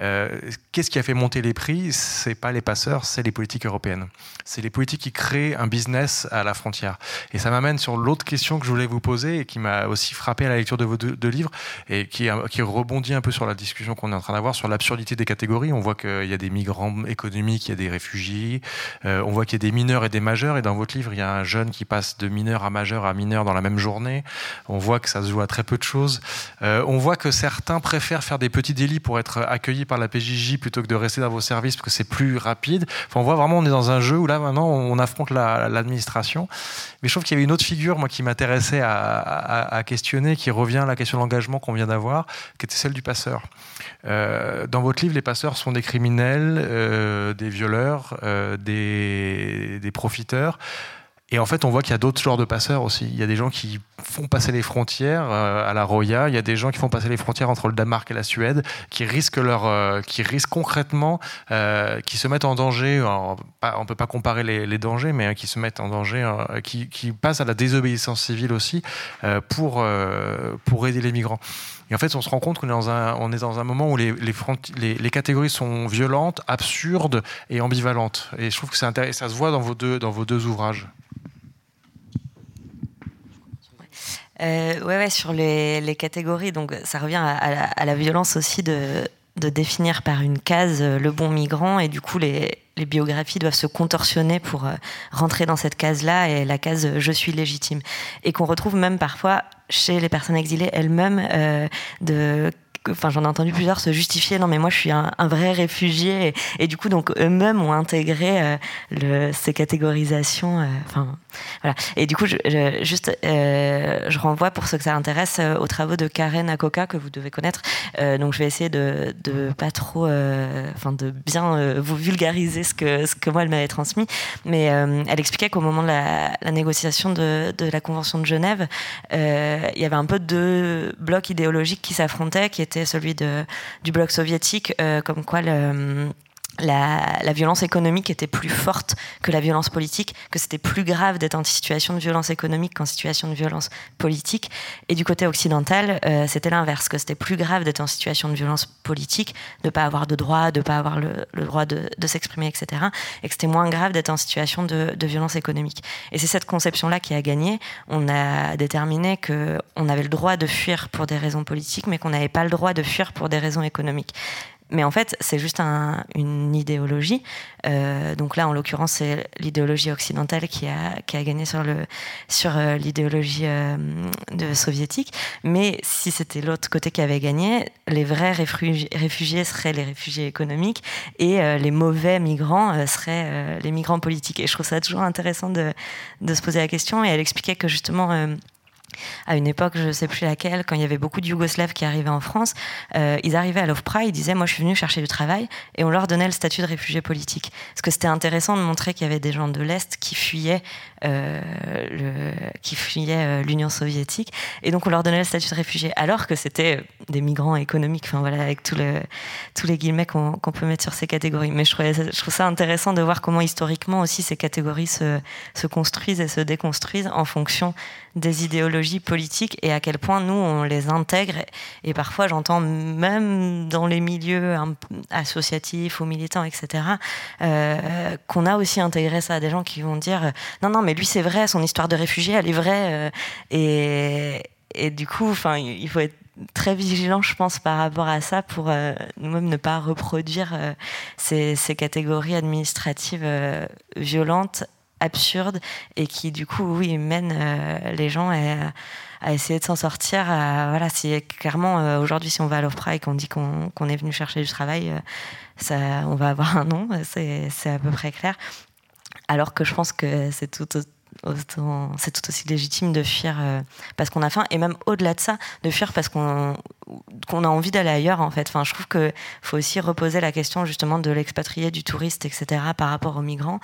Euh, qu'est-ce qui a fait monter les prix? C'est pas les passeurs, c'est les politiques européennes. C'est les politiques qui créent un business à la frontière. Et ça m'amène sur l'autre question que je voulais vous poser et qui m'a aussi frappé à la lecture de vos deux, livres et qui rebondit un peu sur la discussion qu'on est en train d'avoir sur l'absurdité des catégories. On voit qu'il y a des migrants économiques, il y a des réfugiés, euh, on voit qu'il y a des mineurs et des majeurs. Et dans votre livre, il y a un jeune qui passe de mineur à majeur à mineur dans la même journée. On voit que ça se joue à très peu de choses. Euh, on voit que certains préfèrent faire des petits délits pour être accueillis par la PJJ plutôt que de rester dans vos services parce que c'est plus rapide. On voit vraiment, on est dans un jeu où là maintenant on affronte l'administration. Mais je trouve qu'il y avait une autre figure, moi, qui m'intéressait à, questionner, qui revient à la question de l'engagement qu'on vient d'avoir, qui était celle du passeur. Euh, dans votre livre, les passeurs sont des criminels, des violeurs, euh, des, profiteurs. Et en fait, on voit qu'il y a d'autres genres de passeurs aussi. Il y a des gens qui font passer les frontières euh, à la Roya. Il y a des gens qui font passer les frontières entre le Danemark et la Suède, qui risquent leur, euh, qui risquent concrètement, euh, qui se mettent en danger. on ne peut pas comparer les, dangers, mais qui se mettent en danger, qui, qui, passent à la désobéissance civile aussi pour pour aider les migrants. Et en fait, on se rend compte qu'on est dans un, on est dans un moment où les, les, catégories sont violentes, absurdes et ambivalentes. Et je trouve que. Ça se voit dans vos deux, dans vos deux ouvrages. Euh, ouais, ouais, sur les, les, catégories, donc ça revient à, la, violence aussi de, de, définir par une case euh, le bon migrant, et du coup les, les biographies doivent se contorsionner pour euh, rentrer dans cette case-là, et la case je suis légitime, et qu'on retrouve même parfois chez les personnes exilées elles-mêmes de enfin j'en ai entendu plusieurs se justifier non mais moi je suis un, vrai réfugié. Et, du coup donc eux-mêmes ont intégré euh, le, ces catégorisations euh, enfin voilà. Et du coup je, juste euh, je renvoie pour ceux que ça intéresse aux travaux de Karen Akoka que vous devez connaître. Donc je vais essayer de, pas trop enfin de bien vous vulgariser ce que ce que moi elle m'avait transmis. Mais elle expliquait qu'au moment de la, négociation de, la convention de Genève il y avait un peu deux blocs idéologiques qui s'affrontaient qui étaient celui du bloc soviétique, euh, comme quoi la, violence économique était plus forte que la violence politique, que c'était plus grave d'être en situation de violence économique qu'en situation de violence politique. Et du côté occidental, euh, c'était l'inverse, que c'était plus grave d'être en situation de violence politique, de ne pas avoir de droit, de ne pas avoir le, droit de, s'exprimer, etc. Et que c'était moins grave d'être en situation de, de violence économique. Et c'est cette conception-là qui a gagné. On a déterminé qu'on avait le droit de fuir pour des raisons politiques, mais qu'on n'avait pas le droit de fuir pour des raisons économiques. Mais en fait, c'est juste une idéologie. Euh, donc là, en l'occurrence, c'est l'idéologie occidentale qui a, gagné sur, euh, l'idéologie euh, soviétique. Mais si c'était l'autre côté qui avait gagné, les vrais réfugiés, seraient les réfugiés économiques et les mauvais migrants seraient les migrants politiques. Et je trouve ça toujours intéressant de se poser la question. Et elle expliquait que justement à une époque, je ne sais plus laquelle, quand il y avait beaucoup de Yougoslaves qui arrivaient en France, euh, ils arrivaient à l'OFPRA, ils disaient Moi, je suis venu chercher du travail, et on leur donnait le statut de réfugié politique. Parce que c'était intéressant de montrer qu'il y avait des gens de l'Est qui fuyaient le, qui fuyaient euh, l'Union soviétique, et donc on leur donnait le statut de réfugié, alors que c'était des migrants économiques, enfin voilà, avec tout le, tous les guillemets qu'on peut mettre sur ces catégories. Mais je, trouve ça intéressant de voir comment historiquement aussi ces catégories se, se construisent et se déconstruisent en fonction des idéologies politiques et à quel point nous on les intègre. Et parfois j'entends même dans les milieux associatifs ou militants etc euh, qu'on a aussi intégré ça des gens qui vont dire non non mais lui c'est vrai son histoire de réfugié elle est vraie euh, et, du coup il faut être très vigilant, je pense, par rapport à ça pour euh, nous-mêmes ne pas reproduire ces, ces, catégories administratives violentes absurde et qui du coup oui mène euh, les gens à, essayer de s'en sortir voilà si clairement euh, aujourd'hui si on va à l'OFPRA et qu'on dit qu'on est venu chercher du travail euh, on va avoir un nom c'est à peu près clair alors que je pense que c'est tout aussi légitime de fuir parce qu'on a faim et même au-delà de ça de fuir parce qu'on qu'on a envie d'aller ailleurs en fait enfin je trouve que faut aussi reposer la question justement de l'expatrié du touriste etc par rapport aux migrants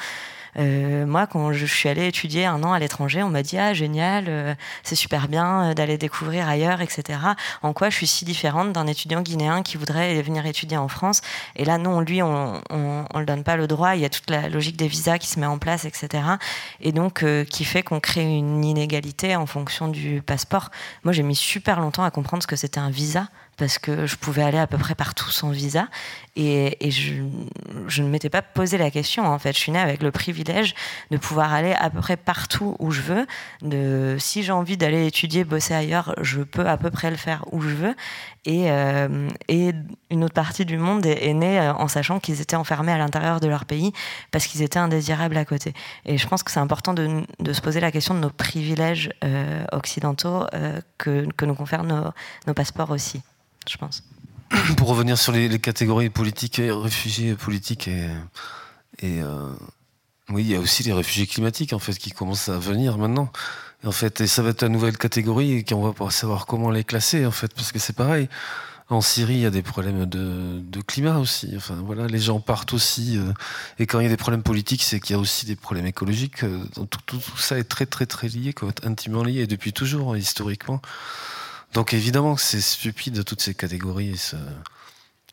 euh, moi, quand je suis allée étudier un an à l'étranger, on m'a dit ah génial, euh, c'est super bien euh, d'aller découvrir ailleurs, etc. En quoi je suis si différente d'un étudiant guinéen qui voudrait venir étudier en France? Et là, non, lui, on, on, on le donne pas le droit. Il y a toute la logique des visas qui se met en place, etc. Et donc, qui fait qu'on crée une inégalité en fonction du passeport. Moi, j'ai mis super longtemps à comprendre ce que c'était un visa 시작. Parce que je pouvais aller à peu près partout sans visa. Et, je, ne m'étais pas posé la question, en fait. Je suis née avec le privilège de pouvoir aller à peu près partout où je veux. De, si j'ai envie d'aller étudier, bosser ailleurs, je peux à peu près le faire où je veux. Et, euh, une autre partie du monde est, née euh, en sachant qu'ils étaient enfermés à l'intérieur de leur pays parce qu'ils étaient indésirables à côté. Et je pense que c'est important de, se poser la question de nos privilèges euh, occidentaux que, nous confèrent nos passeports aussi je pense. Pour revenir sur les, catégories politiques, réfugiés politiques et, et euh, oui, il y a aussi les réfugiés climatiques en fait qui commencent à venir maintenant. en fait, et ça va être la nouvelle catégorie et on va pas savoir comment les classer en fait, parce que c'est pareil. En Syrie, il y a des problèmes de, climat aussi. Enfin, voilà, les gens partent aussi. euh, et quand il y a des problèmes politiques, c'est qu'il y a aussi des problèmes écologiques. euh, tout, ça est très, très, très lié, intimement lié, et depuis toujours, hein, historiquement. Donc évidemment c'est stupide, toutes ces catégories.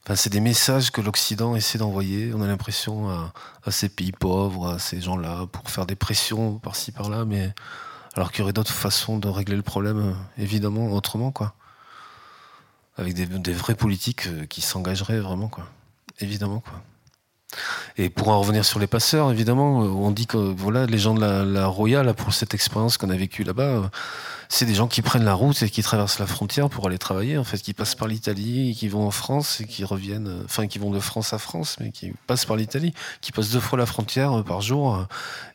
Enfin, c'est des messages que l'Occident essaie d'envoyer. On a l'impression à, ces pays pauvres, à ces gens-là, pour faire des pressions par-ci, par-là, mais alors qu'il y aurait d'autres façons de régler le problème, euh, évidemment, autrement, quoi. Avec des, des vrais politiques euh, qui s'engageraient vraiment, quoi. Évidemment, quoi. Et pour en revenir sur les passeurs, évidemment, euh, on dit que voilà, les gens de la, la Roya, là, pour cette expérience qu'on a vécue là-bas, c'est des gens qui prennent la route et qui traversent la frontière pour aller travailler, en fait, qui passent par l'Italie, qui vont en France et qui reviennent, euh, enfin, qui vont de France à France, mais qui passent par l'Italie, qui passent deux fois la frontière euh, par jour. euh,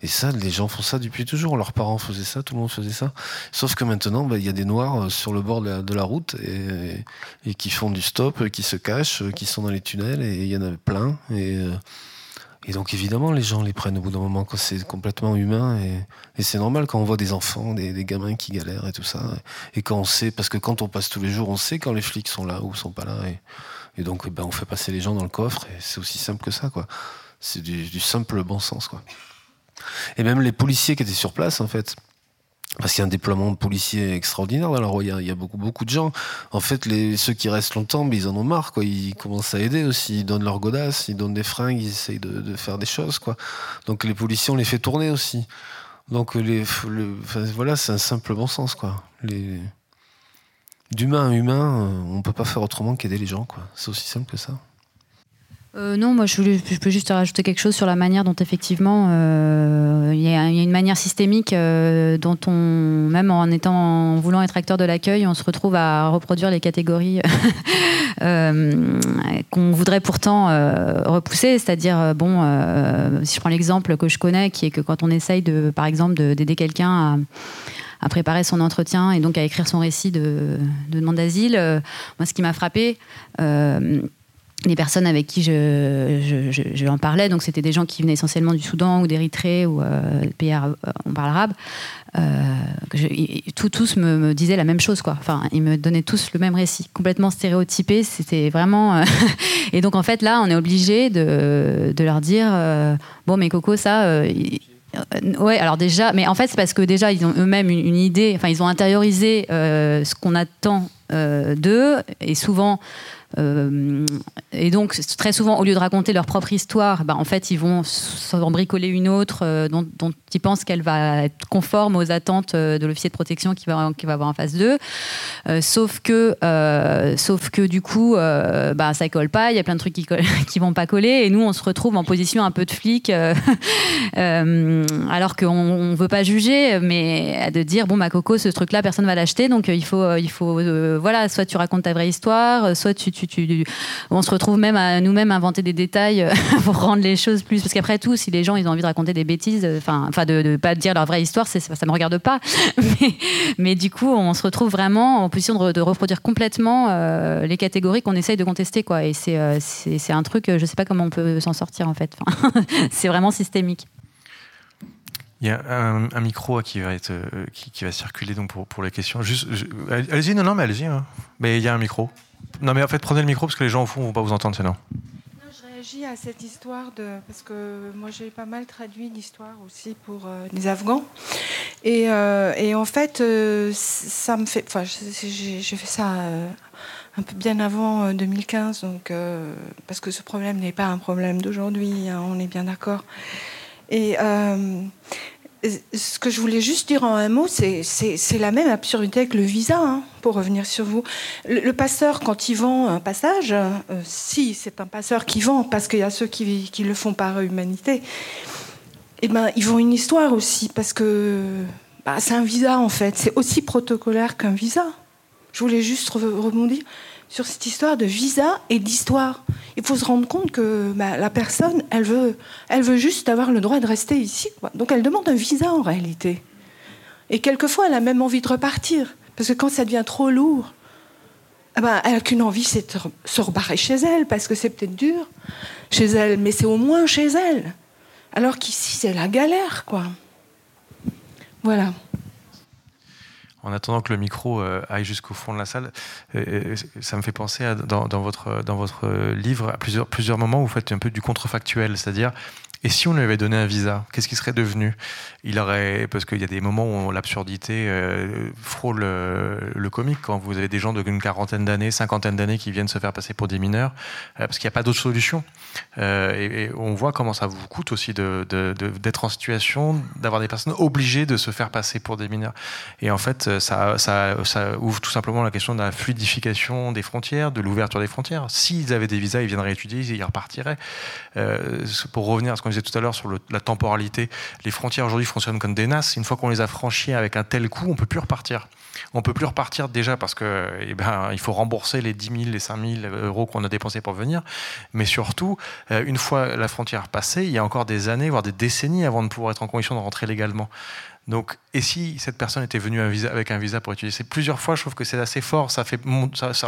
Et ça, les gens font ça depuis toujours. Leurs parents faisaient ça, tout le monde faisait ça. Sauf que maintenant, bah, il y a des noirs sur le bord de la, route et, qui font du stop, qui se cachent, qui sont dans les tunnels, et il y en a plein. Et, et donc, évidemment, les gens les prennent au bout d'un moment quand c'est complètement humain. Et, c'est normal quand on voit des enfants, des, gamins qui galèrent et tout ça. Et quand on sait, parce que quand on passe tous les jours, on sait quand les flics sont là ou sont pas là. Et, donc, ben, on fait passer les gens dans le coffre. Et c'est aussi simple que ça, quoi. C'est du, du simple bon sens, quoi. Et même les policiers qui étaient sur place, en fait. Parce qu'il y a un déploiement de policiers extraordinaire dans la Roya. Il y a beaucoup, beaucoup de gens. En fait, ceux qui restent longtemps, mais ils en ont marre. Ils commencent à aider aussi. Ils donnent leur godasse, ils donnent des fringues, ils essayent de, faire des choses. Donc les policiers, on les fait tourner aussi. Donc les, voilà, c'est un simple bon sens, quoi. D'humain à humain, on peut pas faire autrement qu'aider les gens. C'est aussi simple que ça. Euh, non, moi je, voulais- peux juste rajouter quelque chose sur la manière dont effectivement euh, il y, a une manière systémique euh, dont on, même en étant en voulant être acteur de l'accueil, on se retrouve à reproduire les catégories euh, qu'on voudrait pourtant repousser. C'est-à-dire, bon, si je prends l'exemple que je connais, qui est que quand on essaye de, par exemple, de- d'aider quelqu'un à préparer son entretien et donc à écrire son récit de, de demande d'asile. moi, ce qui m'a frappé, les personnes avec qui je, je, en parlais, donc c'était des gens qui venaient essentiellement du Soudan ou d'Érythrée ou euh, pays arabes, euh, on parle arabe, euh, ils- tous, me, disaient la même chose, quoi. Enfin, ils me donnaient tous le même récit, complètement stéréotypé. C'était vraiment. euh, et donc en fait là, on est obligé de, de leur dire euh, bon, mais Coco, ça. ouais, alors déjà, mais en fait, c'est parce que déjà, ils ont eux-mêmes une, idée, enfin, ils ont intériorisé ce qu'on attend d'eux, et souvent, euh, et donc, très souvent, au lieu de raconter leur propre histoire, bah, en fait, ils vont s'en bricoler une autre euh, dont, ils pensent qu'elle va être conforme aux attentes euh, de l'officier de protection qui va, qui va avoir en face d'eux. Sauf, que, sauf que, du coup, bah, ça colle pas, il y a plein de trucs qui, qui vont pas coller, et nous, on se retrouve en position un peu de flic, alors qu'on on veut pas juger, mais de dire, bon, bah, Coco, ce truc-là, personne va l'acheter, donc il faut, il faut voilà, soit tu racontes ta vraie histoire, soit tu, on se retrouve même à nous-mêmes inventer des détails euh, pour rendre les choses plus. Parce qu'après tout, si les gens ils ont envie de raconter des bêtises, euh, enfin, de ne pas dire leur vraie histoire, ça me regarde pas. mais, du coup, on se retrouve vraiment en position de, de reproduire complètement euh, les catégories qu'on essaye de contester, quoi. Et c'est, un truc, je sais pas comment on peut s'en sortir en fait. C'est vraiment systémique. Il y a un, micro qui va, circuler donc pour, les questions. Allez-y, non, non, mais allez-y. hein. Mais il y a un micro. Non, mais en fait, prenez le micro parce que les gens au fond ne vont pas vous entendre sinon. Non, Je réagis à cette histoire de parce que moi j'ai pas mal traduit l'histoire aussi pour euh, les Afghans et, euh, et en fait euh, ça me fait enfin j'ai- fait ça euh, un peu bien avant euh, 2015 donc parce que ce problème n'est pas un problème d'aujourd'hui hein, on est bien d'accord et ce que je voulais juste dire en un mot, c'est- la même absurdité que le visa, hein, pour revenir sur vous. Le, passeur, quand il vend un passage, euh, si c'est un passeur qui vend, parce qu'il y a ceux qui, qui le font par humanité, eh ben, ils vont une histoire aussi, parce que bah, c'est un visa en fait, c'est aussi protocolaire qu'un visa. Je voulais juste re- rebondir sur cette histoire de visa et d'histoire. Il faut se rendre compte que bah, la personne, elle veut, juste avoir le droit de rester ici. Donc elle demande un visa en réalité. Et quelquefois, elle a même envie de repartir. Parce que quand ça devient trop lourd, eh ben, elle n'a qu'une envie, c'est de se rebarrer chez elle, parce que c'est peut-être dur chez elle, mais c'est au moins chez elle. Alors qu'ici, c'est la galère, quoi. Voilà. En attendant que le micro aille jusqu'au fond de la salle, ça me fait penser dans, votre, dans votre livre à plusieurs, plusieurs moments où vous faites un peu du contrefactuel, c'est-à-dire et si on lui avait donné un visa, qu'est-ce qui serait devenu? Il aurait, parce qu'il y a des moments où l'absurdité euh, frôle euh, le comique, quand vous avez des gens d'une quarantaine d'années, cinquantaine d'années qui viennent se faire passer pour des mineurs, euh, parce qu'il n'y a pas d'autre solution. Et, on voit comment ça vous coûte aussi d'être en situation d'avoir des personnes obligées de se faire passer pour des mineurs. Et en fait, ça ouvre tout simplement la question de la fluidification des frontières, de l'ouverture des frontières. S'ils avaient des visas, ils viendraient étudier, ils repartiraient. pour revenir à ce qu'on tout à l'heure sur la temporalité, les frontières aujourd'hui fonctionnent comme des nasses. Une fois qu'on les a franchies avec un tel coût, on peut plus repartir. On peut plus repartir déjà parce que eh ben, faut rembourser les 10 000, les 5 000 euros qu'on a dépensés pour venir. Mais surtout, euh, une fois la frontière passée, il y a encore des années, voire des décennies avant de pouvoir être en condition de rentrer légalement. Donc, et si cette personne était venue avec un visa pour étudier? C'est plusieurs fois, je trouve que c'est assez fort. Ça, fait, ça,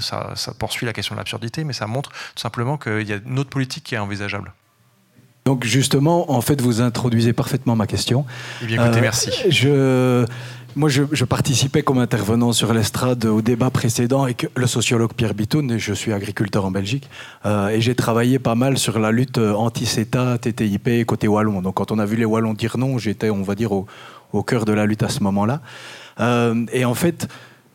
ça poursuit la question de l'absurdité, mais ça montre tout simplement qu'il y a une autre politique qui est envisageable. Donc justement, en fait, vous introduisez parfaitement ma question. Eh bien, écoutez, euh, merci. Je, moi, je, participais comme intervenant sur l'estrade au débat précédent avec le sociologue Pierre Bitoun, je suis agriculteur en Belgique, euh, et j'ai travaillé pas mal sur la lutte anti-CETA, TTIP, côté Wallon. Donc quand on a vu les Wallons dire non, j'étais, on va dire, au, au, cœur de la lutte à ce moment-là. Euh, et en fait,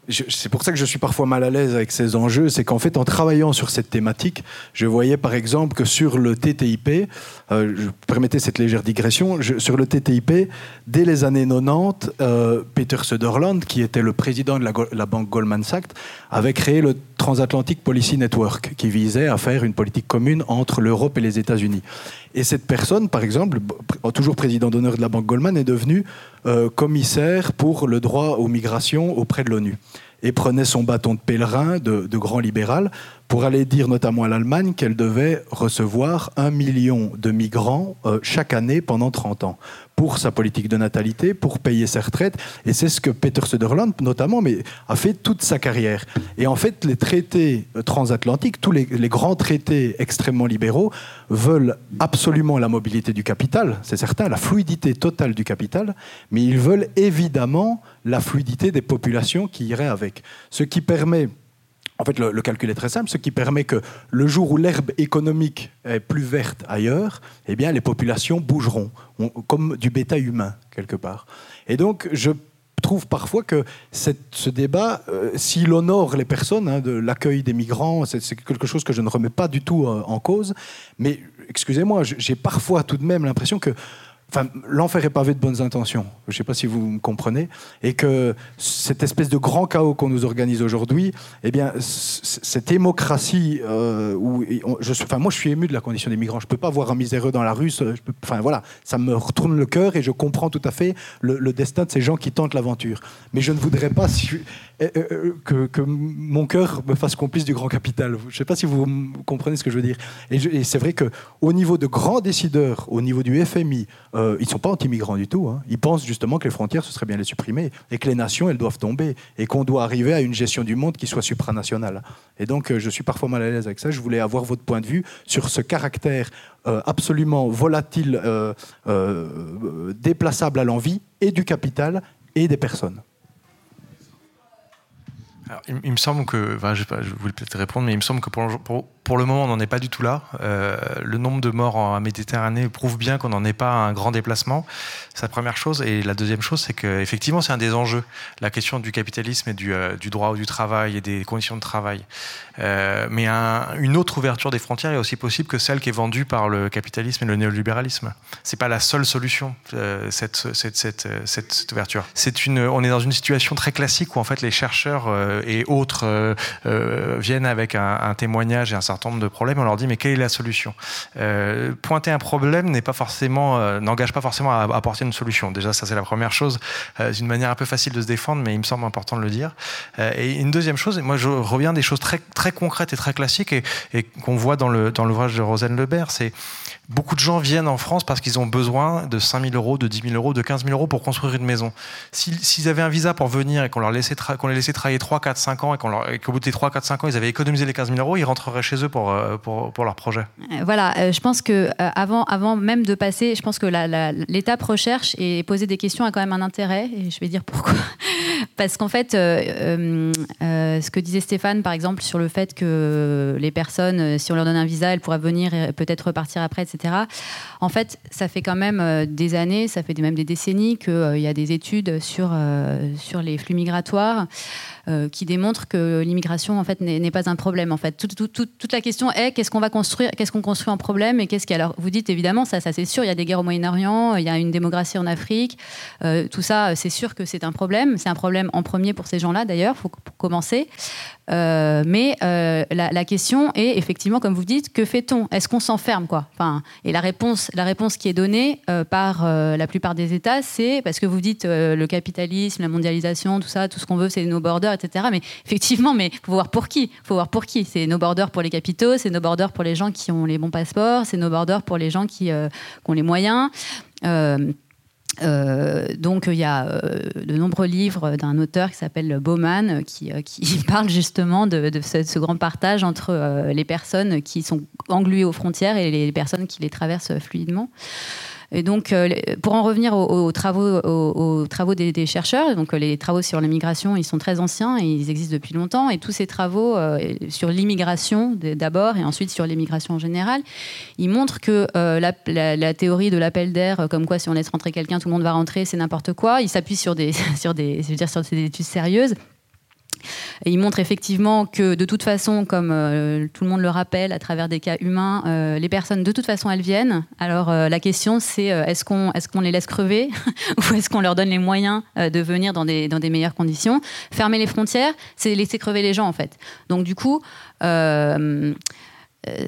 c'est pour ça que je suis parfois mal à l'aise avec ces enjeux, c'est qu'en fait, en travaillant sur cette thématique, je voyais par exemple que sur le TTIP, euh, permettez cette légère digression, sur le TTIP, dès les années 90, euh, Peter Sutherland, qui était le président de la, banque Goldman Sachs, avait créé le Transatlantic Policy Network, qui visait à faire une politique commune entre l'Europe et les États-Unis. Et cette personne, par exemple, toujours président d'honneur de la banque Goldman, est devenue euh, commissaire pour le droit aux migrations auprès de l'ONU et prenait son bâton de pèlerin de, grand libéral pour aller dire notamment à l'Allemagne qu'elle devait recevoir un million de migrants euh, chaque année pendant 30 ans pour sa politique de natalité, pour payer ses retraites. Et c'est ce que Peter Sutherland, notamment, mais, a fait toute sa carrière. Et en fait, les traités transatlantiques, tous les, les grands traités extrêmement libéraux, veulent absolument la mobilité du capital, c'est certain, la fluidité totale du capital, mais ils veulent évidemment la fluidité des populations qui iraient avec. Ce qui permet en fait, le, calcul est très simple, ce qui permet que le jour où l'herbe économique est plus verte ailleurs, eh bien, les populations bougeront, comme du bétail humain, quelque part. Et donc, je trouve parfois que ce débat, euh, s'il honore les personnes, hein, de l'accueil des migrants, c'est quelque chose que je ne remets pas du tout euh, en cause, mais excusez-moi, j'ai parfois tout de même l'impression que L'enfer est pavé de bonnes intentions. Je ne sais pas si vous me comprenez. Et que cette espèce de grand chaos qu'on nous organise aujourd'hui, eh bien, cette démocratie euh, où je, enfin, moi, je suis ému de la condition des migrants. Je ne peux pas voir un miséreux dans la rue. enfin, voilà, ça me retourne le cœur et je comprends tout à fait le, destin de ces gens qui tentent l'aventure. Mais je ne voudrais pas euh, euh, que, mon cœur me fasse complice du grand capital. Je ne sais pas si vous comprenez ce que je veux dire. Et, c'est vrai qu'au niveau de grands décideurs, au niveau du FMI, euh, ils ne sont pas anti-migrants du tout. Hein. Ils pensent justement que les frontières, ce serait bien les supprimer et que les nations, elles doivent tomber et qu'on doit arriver à une gestion du monde qui soit supranationale. Et donc, euh, je suis parfois mal à l'aise avec ça. Je voulais avoir votre point de vue sur ce caractère euh, absolument volatile, déplaçable à l'envie et du capital et des personnes il, me semble que, enfin, je, pas, je voulais peut-être répondre, mais il me semble que pour, le moment, on n'en est pas du tout là. Euh, le nombre de morts en Méditerranée prouve bien qu'on n'en est pas un grand déplacement. C'est la première chose. Et la deuxième chose, c'est qu'effectivement, c'est un des enjeux. La question du capitalisme et du, euh, du, droit du travail et des conditions de travail. Euh, mais un, une autre ouverture des frontières est aussi possible que celle qui est vendue par le capitalisme et le néolibéralisme. C'est pas la seule solution, euh, cette, ouverture. On est dans une situation très classique où en fait les chercheurs et autres viennent avec un, témoignage et un certain nombre de problèmes. On leur dit mais quelle est la solution? Euh, Pointer un problème euh, n'engage pas forcément à, apporter une solution. Déjà, ça c'est la première chose. Euh, c'est une manière un peu facile de se défendre, mais il me semble important de le dire. et une deuxième chose, et moi je reviens des choses très très concrètes et très classiques et, qu'on voit dans l'ouvrage de Rosanne Lebert, c'est Beaucoup de gens viennent en France parce qu'ils ont besoin de 5 000 euros, de 10 000 euros, de 15 000 euros pour construire une maison. S'ils avaient un visa pour venir et qu'on qu'on les laissait travailler 3, 4, 5 ans et qu'au bout des 3, 4, 5 ans, ils avaient économisé les 15 000 euros, ils rentreraient chez eux pour, euh, pour, leur projet. Euh, voilà, euh, je pense que avant, avant même de passer, je pense que l'étape recherche et poser des questions a quand même un intérêt, et je vais dire pourquoi. Parce qu'en fait, ce que disait Stéphane, par exemple, sur le fait que les personnes, si on leur donne un visa, elles pourraient venir et peut-être repartir après, etc. En fait, ça fait quand même des années, ça fait même des décennies qu'il y a des études sur, sur les flux migratoires. Euh, qui démontre que l'immigration en fait n'est pas un problème. En fait, toute, la question est qu'est-ce qu'on va construire, qu'est-ce qu'on construit en problème et qu'est-ce qui alors vous dites évidemment ça, ça c'est sûr. Il y a des guerres au Moyen-Orient, il y a une démographie en Afrique, euh, tout ça c'est sûr que c'est un problème. C'est un problème en premier pour ces gens-là d'ailleurs, faut commencer. Euh, mais la, question est effectivement, comme vous dites, que fait-on? Est-ce qu'on s'enferme quoi? Enfin, Et la réponse, la réponse qui est donnée par la plupart des États, c'est parce que vous dites le capitalisme, la mondialisation, tout ça, tout ce qu'on veut, c'est nos borders, etc. Mais effectivement, mais faut voir pour qui? Faut voir pour qui? C'est nos borders pour les capitaux, c'est nos borders pour les gens qui ont les bons passeports, c'est nos borders pour les gens qui, euh, ont les moyens. Euh, euh, donc il y a de nombreux livres d'un auteur qui s'appelle Bauman qui, qui, parle justement de, ce, grand partage entre les personnes qui sont engluées aux frontières et les personnes qui les traversent fluidement. Et donc, euh, pour en revenir aux, travaux, aux, travaux des, chercheurs, euh, les travaux sur l'immigration, ils sont très anciens et ils existent depuis longtemps. Et tous ces travaux euh, sur l'immigration d'abord et ensuite sur l'immigration en général, ils montrent que la, théorie de l'appel d'air, comme quoi si on laisse rentrer quelqu'un, tout le monde va rentrer, c'est n'importe quoi. Ils s'appuient sur des, sur des, sur des études sérieuses. Il montre effectivement que de toute façon, comme euh, tout le monde le rappelle à travers des cas humains, euh, les personnes de toute façon elles viennent. Alors euh, la question c'est est-ce qu'on est qu'on les laisse crever ou est-ce qu'on leur donne les moyens de venir dans des, dans des meilleures conditions? Fermer les frontières, c'est laisser crever les gens en fait. Donc du coup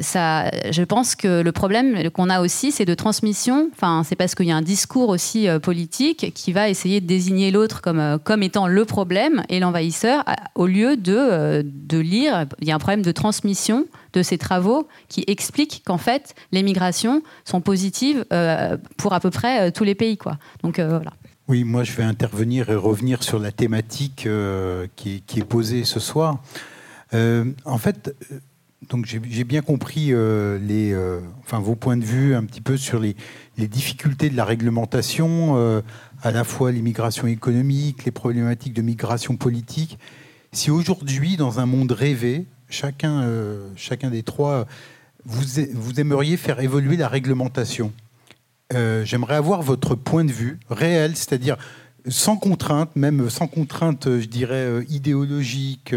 ça, je pense que le problème qu'on a aussi, c'est de transmission. Enfin, c'est parce qu'il y a un discours aussi euh, politique qui va essayer de désigner l'autre comme, euh, comme étant le problème et l'envahisseur, au lieu de, de lire. Il y a un problème de transmission de ces travaux qui expliquent qu'en fait, les migrations sont positives pour à peu près tous les pays. Donc voilà. Oui, moi je vais intervenir et revenir sur la thématique qui, est posée ce soir. en fait, donc j'ai bien compris euh, les, euh, enfin, vos points de vue un petit peu sur les, difficultés de la réglementation, euh, à la fois l'immigration économique, les problématiques de migration politique. Si aujourd'hui, dans un monde rêvé, chacun, chacun des trois, vous, vous aimeriez faire évoluer la réglementation, j'aimerais avoir votre point de vue réel, c'est-à-dire sans contrainte, même sans contrainte, je dirais, idéologique,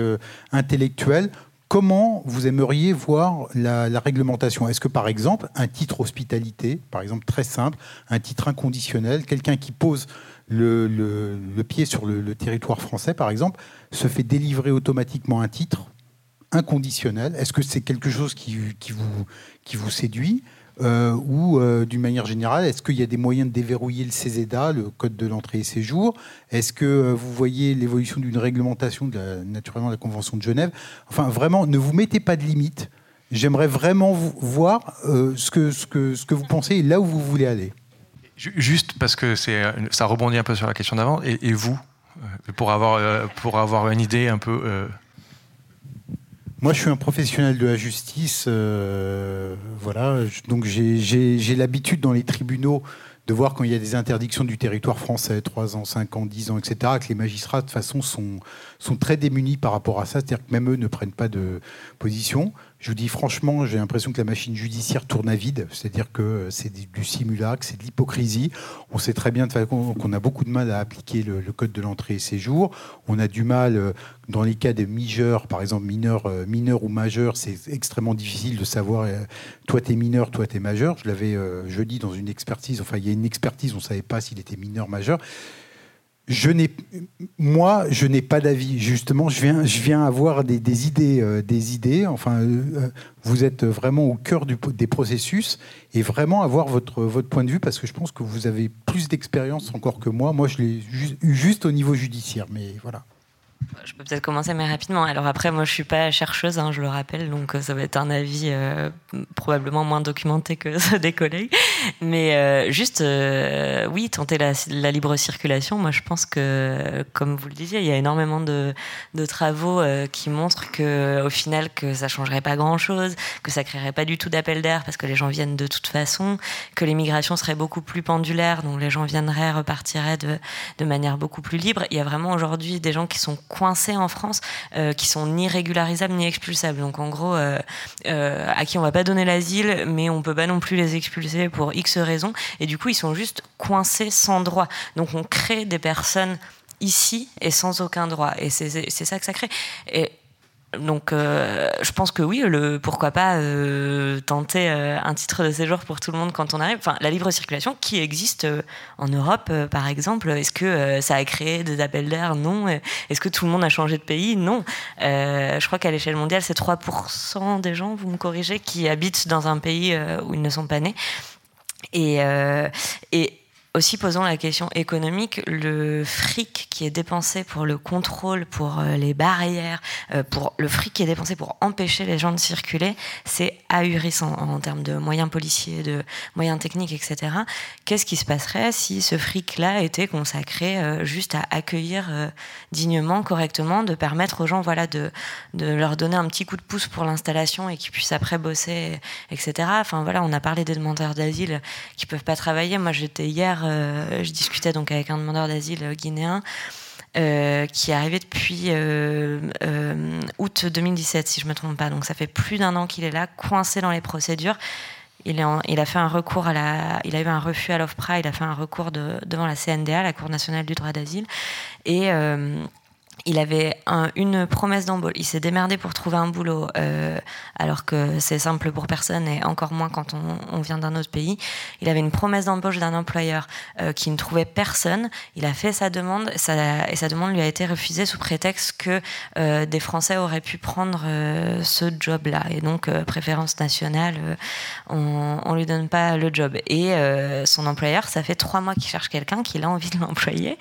intellectuelle, Comment vous aimeriez voir la, réglementation? Est-ce que par exemple un titre hospitalité, par exemple très simple, un titre inconditionnel, quelqu'un qui pose le, pied sur le, territoire français par exemple, se fait délivrer automatiquement un titre inconditionnel? Est-ce que c'est quelque chose qui, vous, qui vous séduit? Euh, ou euh, d'une manière générale, est-ce qu'il y a des moyens de déverrouiller le CESEDA, le code de l'entrée et séjour? Est-ce que euh, vous voyez l'évolution d'une réglementation, naturellement de la Convention de Genève? Enfin, vraiment, ne vous mettez pas de limites. J'aimerais vraiment voir ce, que, vous pensez et là où vous voulez aller. Juste parce que ça rebondit un peu sur la question d'avant, et, vous, pour avoir une idée un peu moi, je suis un professionnel de la justice. Euh, voilà, donc j'ai l'habitude dans les tribunaux de voir quand il y a des interdictions du territoire français, 3 ans, 5 ans, 10 ans, etc., que les magistrats, de toute façon, sont, sont très démunis par rapport à ça. C'est-à-dire que même eux ne prennent pas de position. Je vous dis franchement, j'ai l'impression que la machine judiciaire tourne à vide, c'est-à-dire que c'est du simulacre, c'est de l'hypocrisie. On sait très bien qu'on a beaucoup de mal à appliquer le, code de l'entrée et séjour. On a du mal, euh, dans les cas des mineurs, par exemple mineurs, euh, mineurs ou majeurs, c'est extrêmement difficile de savoir, euh, toi tu es mineur, toi tu es majeur. Je l'avais jeudi dans une expertise, enfin il y a une expertise, on ne savait pas s'il était mineur, majeur je n'ai, moi, je n'ai pas d'avis. Justement, je viens, je viens avoir des, idées, euh, des idées. Enfin, euh, euh, vous êtes vraiment au cœur des processus et vraiment avoir votre, votre point de vue parce que je pense que vous avez plus d'expérience encore que moi. Moi, je l'ai eu juste au niveau judiciaire, mais voilà. Je peux peut-être commencer, mais rapidement. Alors après, moi, je suis pas chercheuse, hein, je le rappelle, donc euh, ça va être un avis euh, probablement moins documenté que ceux des collègues. Mais euh, juste, oui, tenter la, libre circulation. Moi, je pense que, comme vous le disiez, il y a énormément de, travaux qui montrent que, au final, que ça changerait pas grand-chose, que ça créerait pas du tout d'appel d'air parce que les gens viennent de toute façon, que l'immigration serait beaucoup plus pendulaire, donc les gens viendraient, repartiraient de manière beaucoup plus libre. Il y a vraiment aujourd'hui des gens qui sont coincés en France, euh, qui sont ni régularisables ni expulsables. Donc en gros, euh, euh, à qui on va pas donner l'asile, mais on peut pas non plus les expulser pour X raisons. Et du coup, ils sont juste coincés sans droit. Donc on crée des personnes ici et sans aucun droit. Et c'est ça que ça crée. Et donc, euh, je pense que oui, le, pourquoi pas euh, tenter euh, un titre de séjour pour tout le monde quand on arrive. Enfin, la libre circulation qui existe en Europe, par exemple, est-ce que ça a créé des appels d'air? Non. Est-ce que tout le monde a changé de pays? Non. je crois qu'à l'échelle mondiale, c'est 3% des gens, vous me corrigez, qui habitent dans un pays où ils ne sont pas nés. Et, et aussi posons la question économique, le fric qui est dépensé pour le contrôle, pour euh, les barrières, euh, pour le fric qui est dépensé pour empêcher les gens de circuler, c'est ahurissant en termes de moyens policiers, de moyens techniques, etc. Qu'est-ce qui se passerait si ce fric-là était consacré euh, juste à accueillir dignement, correctement, de permettre aux gens, voilà, de, leur donner un petit coup de pouce pour l'installation et qu'ils puissent après bosser, etc. Enfin voilà, on a parlé des demandeurs d'asile qui peuvent pas travailler. Moi, j'étais hier euh, je discutais donc avec un demandeur d'asile guinéen. Euh, qui est arrivé depuis euh, août 2017, si je me trompe pas. Donc ça fait plus d'un an qu'il est là, coincé dans les procédures. Il, il, a fait un recours à la, il a eu un refus à l'OFPRA, il a fait un recours devant la CNDA, la Cour nationale du droit d'asile, et il avait une promesse d'embauche. Il s'est démerdé pour trouver un boulot, euh, alors que c'est simple pour personne et encore moins quand on, vient d'un autre pays. Il avait une promesse d'embauche d'un employeur euh, qui ne trouvait personne. Il a fait sa demande et sa demande lui a été refusée sous prétexte que euh, des Français auraient pu prendre ce job-là. Et donc, préférence nationale, on, on lui donne pas le job. Et son employeur, ça fait trois mois qu'il cherche quelqu'un, qu'il a envie de l'employer.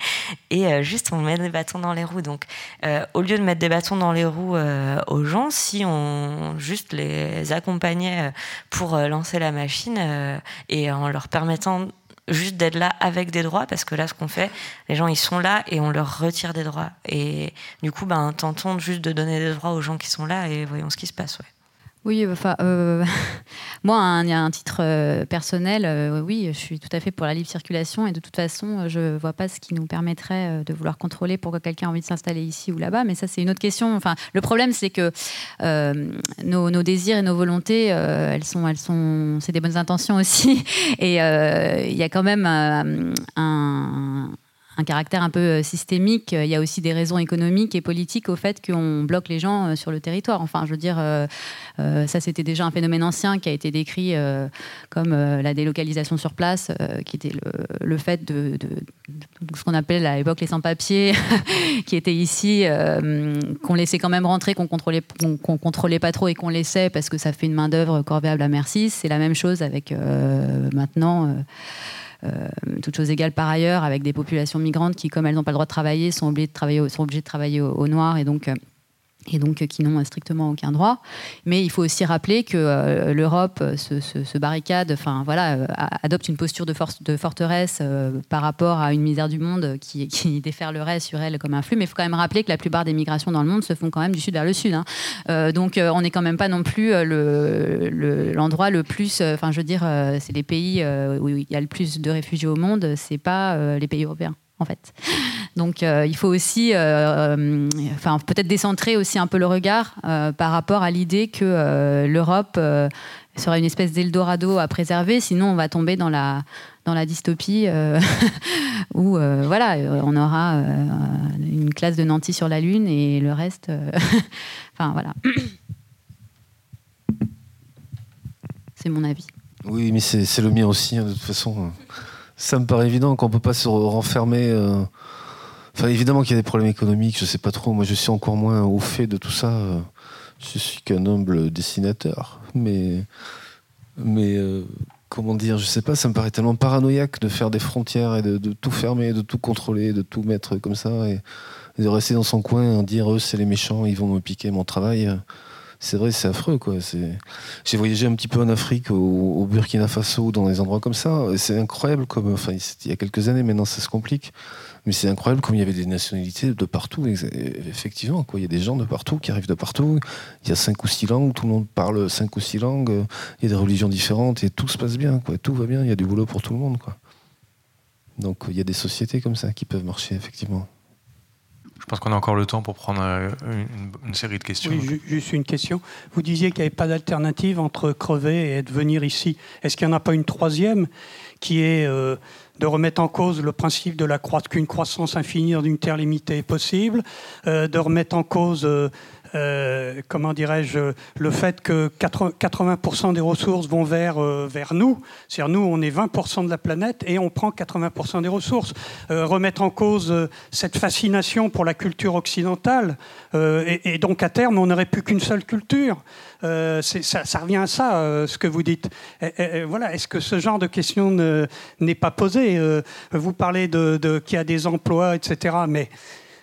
Et juste, on met des bâtons dans les roues. Donc, euh, au lieu de mettre des bâtons dans les roues euh, aux gens, si on juste les accompagnait euh, pour lancer la machine et en leur permettant juste d'être là avec des droits, parce que là, ce qu'on fait, les gens, ils sont là et on leur retire des droits. Et du coup, ben, tentons juste de donner des droits aux gens qui sont là et voyons ce qui se passe. Oui, enfin, euh, moi, y a un titre euh, personnel, euh, oui, je suis tout à fait pour la libre circulation et de toute façon, je ne vois pas ce qui nous permettrait de vouloir contrôler pourquoi quelqu'un a envie de s'installer ici ou là-bas, mais ça, c'est une autre question. Enfin, le problème, c'est que nos, désirs et nos volontés, elles sont, elles sont, c'est des bonnes intentions aussi, et il y a quand même un un caractère un peu euh, systémique. Il y a aussi des raisons économiques et politiques au fait qu'on bloque les gens euh, sur le territoire. Enfin, je veux dire, euh, ça c'était déjà un phénomène ancien qui a été décrit comme la délocalisation sur place, qui était le, fait de, ce qu'on appelait à l'époque les sans-papiers, qui étaient ici, qu'on laissait quand même rentrer, qu'on contrôlait, qu'on contrôlait pas trop et qu'on laissait parce que ça fait une main d'œuvre corvéable à merci. C'est la même chose avec maintenant. Toutes choses égales par ailleurs, avec des populations migrantes qui, comme elles n'ont pas le droit de travailler, sont obligées de travailler, sont obligées de travailler au, au noir. Et donc euh, et donc qui n'ont strictement aucun droit. Mais il faut aussi rappeler que euh, l'Europe se, barricade, enfin voilà, euh, adopte une posture de, forteresse euh, par rapport à une misère du monde qui, déferlerait sur elle comme un flux. Mais il faut quand même rappeler que la plupart des migrations dans le monde se font quand même du sud vers le sud. Hein. donc on n'est quand même pas non plus l'endroit le, plus, enfin je veux dire, c'est les pays où il y a le plus de réfugiés au monde, c'est pas les pays européens en fait. Donc euh, il faut aussi, euh, euh, enfin peut-être décentrer aussi un peu le regard par rapport à l'idée que l'Europe serait une espèce d'Eldorado à préserver, sinon on va tomber dans la dans la dystopie où voilà, on aura une classe de nantis sur la Lune et le reste, enfin voilà. C'est mon avis. Oui, mais c'est le mien aussi, hein, de toute façon. Ça me paraît évident qu'on ne peut pas se renfermer. Euh, enfin, évidemment qu'il y a des problèmes économiques, je ne sais pas trop. Moi, je suis encore moins au fait de tout ça. Je suis qu'un humble dessinateur. Mais, mais euh, comment dire, je sais pas, ça me paraît tellement paranoïaque de faire des frontières et de, tout fermer, de tout contrôler, de tout mettre comme ça. Et, de rester dans son coin et dire eux c'est les méchants, ils vont me piquer mon travail. C'est vrai, c'est affreux quoi. J'ai voyagé un petit peu en Afrique, au, Burkina Faso, dans des endroits comme ça. C'est incroyable comme, enfin, il y a quelques années maintenant ça se complique, mais c'est incroyable comme il y avait des nationalités de partout. Effectivement, quoi. Il y a des gens de partout qui arrivent de partout. Il y a cinq ou six langues, tout le monde parle cinq ou six langues. Il y a des religions différentes et tout se passe bien, quoi. Tout va bien. Il y a du boulot pour tout le monde. Donc il y a des sociétés comme ça qui peuvent marcher effectivement. Je pense qu'on a encore le temps pour prendre euh, une, série de questions. Oui, juste une question. Vous disiez qu'il n'y avait pas d'alternative entre crever et venir ici. Est-ce qu'il n'y en a pas une troisième qui est euh, de remettre en cause le principe de la qu'une croissance infinie dans une terre limitée est possible, euh, de remettre en cause euh, comment dirais-je, le fait que 80% des ressources vont vers, euh, vers nous. C'est-à-dire nous, on est 20% de la planète et on prend 80% des ressources. Euh, remettre en cause cette fascination pour la culture occidentale et, donc à terme, on n'aurait plus qu'une seule culture. Ça, revient à ça, ce que vous dites. voilà, est-ce que ce genre de question n'est pas posé? Vous parlez de, de qu'il y a des emplois, etc. Mais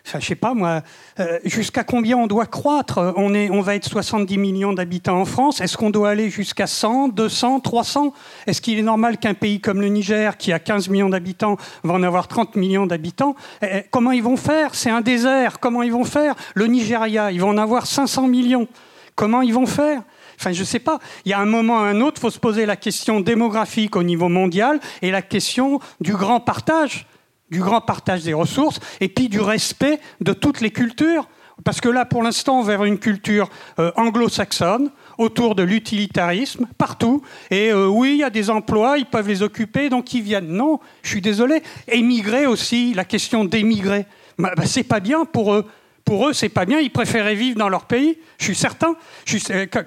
Enfin, je sais pas moi, euh, jusqu'à combien on doit croître on, est, on va être 70 millions d'habitants en France. Est-ce qu'on doit aller jusqu'à 100, 200, 300 Est-ce qu'il est normal qu'un pays comme le Niger, qui a 15 millions d'habitants, va en avoir 30 millions d'habitants eh, eh, Comment ils vont faire C'est un désert. Comment ils vont faire Le Nigeria, ils vont en avoir 500 millions. Comment ils vont faire Enfin, je ne sais pas. Il y a un moment ou un autre, il faut se poser la question démographique au niveau mondial et la question du grand partage du grand partage des ressources et puis du respect de toutes les cultures. Parce que là, pour l'instant, on vers une culture euh, anglo-saxonne, autour de l'utilitarisme, partout. Et euh, oui, il y a des emplois, ils peuvent les occuper, donc ils viennent. Non, je suis désolé. Émigrer aussi, la question d'émigrer, bah, bah, c'est pas bien pour eux pour eux, c'est pas bien. Ils préféraient vivre dans leur pays. Je suis certain.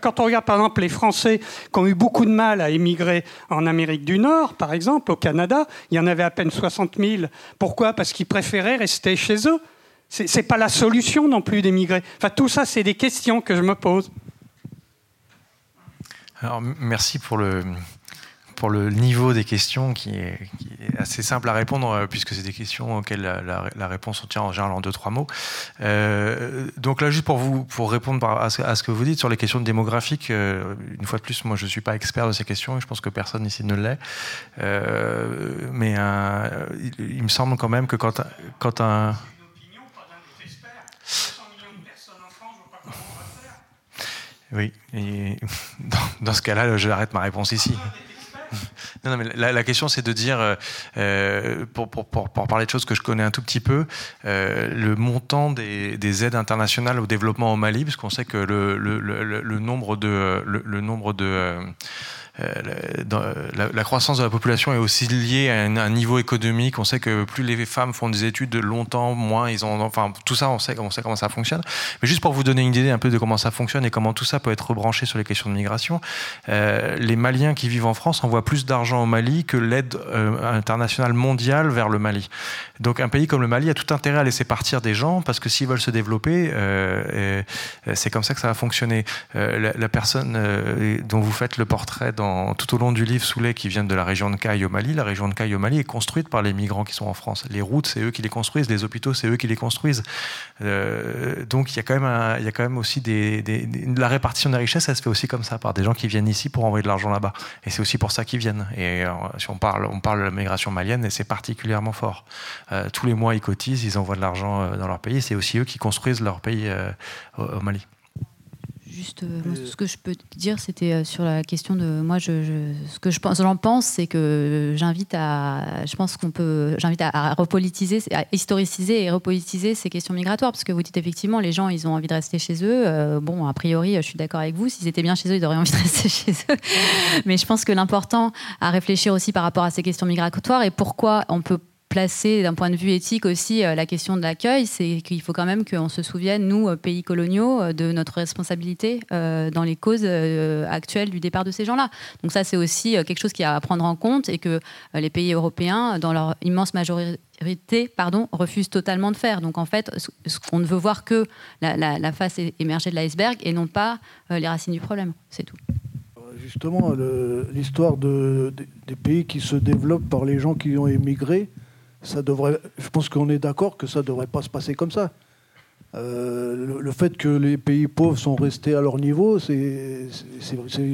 quand on regarde par exemple les Français qui ont eu beaucoup de mal à émigrer en Amérique du Nord, par exemple, au Canada, il y en avait à peine 60 000. Pourquoi? Parce qu'ils préféraient rester chez eux. C'est pas la solution non plus d'émigrer. Enfin, tout ça, c'est des questions que je me pose. Alors, merci pour le, pour le niveau des questions qui est, assez simple à répondre euh, puisque c'est des questions auxquelles la, réponse tient en général en deux trois mots. Euh, donc là juste pour vous pour répondre à ce, que vous dites sur les questions démographiques, euh, une fois de plus moi je suis pas expert de ces questions et je pense que personne ici ne l'est. mais il, me semble quand même que quand quand un oui, et dans, dans, ce cas-là, je arrête ma réponse ici. Non, mais la, question, c'est de dire, euh, euh, pour, pour, pour, parler de choses que je connais un tout petit peu, euh, le montant des, des, aides internationales au développement au Mali, parce qu'on sait que le, le, le, nombre de, le, nombre de euh, la, croissance de la population est aussi liée à un, niveau économique. On sait que plus les femmes font des études de longtemps, moins ils ont. Enfin, tout ça, on sait, comment ça fonctionne. Mais juste pour vous donner une idée un peu de comment ça fonctionne et comment tout ça peut être rebranché sur les questions de migration, euh, les Maliens qui vivent en France envoient plus d'argent au Mali que l'aide euh, internationale mondiale vers le Mali. Donc, un pays comme le Mali a tout intérêt à laisser partir des gens parce que s'ils veulent se développer, c'est comme ça que ça va fonctionner. La, personne dont vous faites le portrait dans tout au long du livre Soulet, qui vient de la région de Caille au Mali. La région de Caille au Mali est construite par les migrants qui sont en France. Les routes, c'est eux qui les construisent. Les hôpitaux, c'est eux qui les construisent. Euh, donc il y a quand même, y a quand même aussi la répartition des richesses, ça se fait aussi comme ça par des gens qui viennent ici pour envoyer de l'argent là-bas. Et c'est aussi pour ça qu'ils viennent. Et euh, si on parle, on parle de la migration malienne, et c'est particulièrement fort. Euh, tous les mois, ils cotisent, ils envoient de l'argent dans leur pays. C'est aussi eux qui construisent leur pays au Mali. Juste, euh, ce que je peux te dire, c'était euh, sur la question de moi. Je, ce que je pense, j'en pense, c'est que j'invite à, je pense qu'on peut, j'invite à, repolitiser, à historiciser et repolitiser ces questions migratoires, parce que vous dites effectivement, les gens, ils ont envie de rester chez eux. Euh, bon, a priori, je suis d'accord avec vous. S'ils étaient bien chez eux, ils auraient envie de rester chez eux. Mais je pense que l'important à réfléchir aussi par rapport à ces questions migratoires et pourquoi on peut placer d'un point de vue éthique aussi euh, la question de l'accueil, c'est qu'il faut quand même qu'on se souvienne, nous, euh, pays coloniaux, euh, de notre responsabilité dans les causes actuelles du départ de ces gens-là. Donc ça, c'est aussi quelque chose qui a à prendre en compte et que les pays européens, dans leur immense majorité, pardon, refusent totalement de faire. Donc en fait, ce qu'on ne veut voir que la, face émergée de l'iceberg et non pas les racines du problème. C'est tout. Justement, l'histoire de, des pays qui se développent par les gens qui ont émigré, ça devrait, je pense qu'on est d'accord que ça ne devrait pas se passer comme ça. le, le, fait que les pays pauvres sont restés à leur niveau, c'est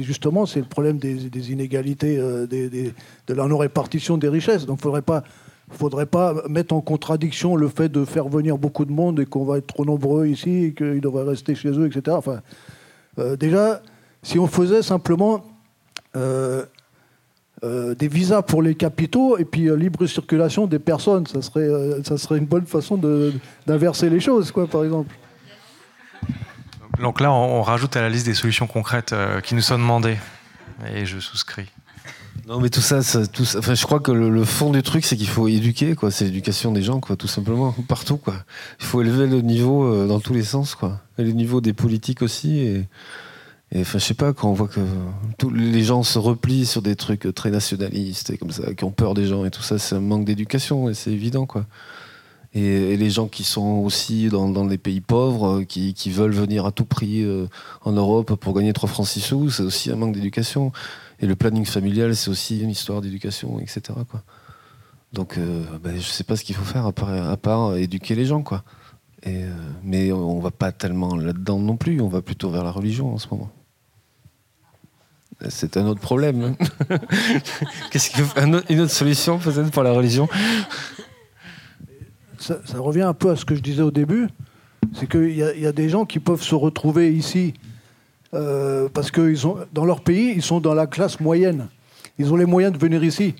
justement c'est le problème des, inégalités, des, de la non-répartition des richesses. Donc, faudrait pas faudrait pas mettre en contradiction le fait de faire venir beaucoup de monde et qu'on va être trop nombreux ici et qu'ils devraient rester chez eux, etc. Enfin, euh, déjà, si on faisait simplement euh, euh, des visas pour les capitaux et puis libre circulation des personnes, ça serait, ça serait une bonne façon d'inverser les choses, quoi, par exemple. Donc là, on rajoute à la liste des solutions concrètes qui nous sont demandées. Et je souscris. Non, mais tout ça, tout enfin, je crois que le, fond du truc, c'est qu'il faut éduquer, quoi. C'est l'éducation des gens, quoi, tout simplement, partout, quoi. Il faut élever le niveau euh, dans tous les sens, quoi. Et le niveau des politiques aussi. Et, enfin, je sais pas, quand on voit que tous les gens se replient sur des trucs très nationalistes et comme ça, qui ont peur des gens et tout ça, c'est un manque d'éducation, et c'est évident, quoi. Et, les gens qui sont aussi dans, les pays pauvres, euh, qui, veulent venir à tout prix euh, en Europe pour gagner 3 francs 6 sous, c'est aussi un manque d'éducation. Et le planning familial, c'est aussi une histoire d'éducation, etc. Quoi. Donc, euh, ben, je sais pas ce qu'il faut faire à part, éduquer les gens. Quoi. Et, mais on va pas tellement là-dedans non plus, on va plutôt vers la religion en ce moment. C'est un autre problème. Hein. Qu'est-ce une autre solution peut-être pour la religion ça, revient un peu à ce que je disais au début. C'est qu'il y, a des gens qui peuvent se retrouver ici euh, parce que dans leur pays, ils sont dans la classe moyenne. Ils ont les moyens de venir ici.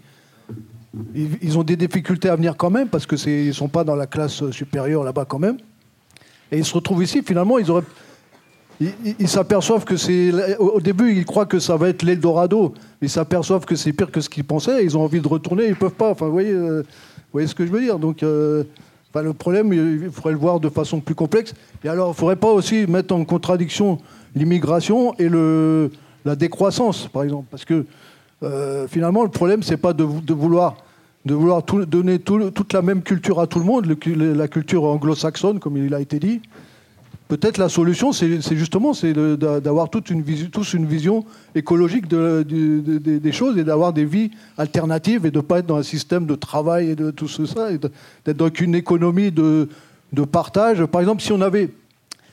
Ils, ont des difficultés à venir quand même, parce qu'ils ne sont pas dans la classe supérieure là-bas quand même. Et ils se retrouvent ici, finalement, ils auraient... Ils s'aperçoivent que c'est. Au début, ils croient que ça va être l'Eldorado. Ils s'aperçoivent que c'est pire que ce qu'ils pensaient. Ils ont envie de retourner, ils ne peuvent pas. Enfin, vous voyez, euh, voyez ce que je veux dire Donc, euh, le problème, il faudrait le voir de façon plus complexe. Et alors, il ne faudrait pas aussi mettre en contradiction l'immigration et le, la décroissance, par exemple. Parce que euh, finalement, le problème, c'est pas de, vouloir, de vouloir donner toute la même culture à tout le monde, la culture anglo-saxonne, comme il a été dit. Peut-être la solution, c'est justement d'avoir tous une vision écologique des choses et d'avoir des vies alternatives et de ne pas être dans un système de travail et de tout ça, d'être dans une économie de, partage. Par exemple, si on avait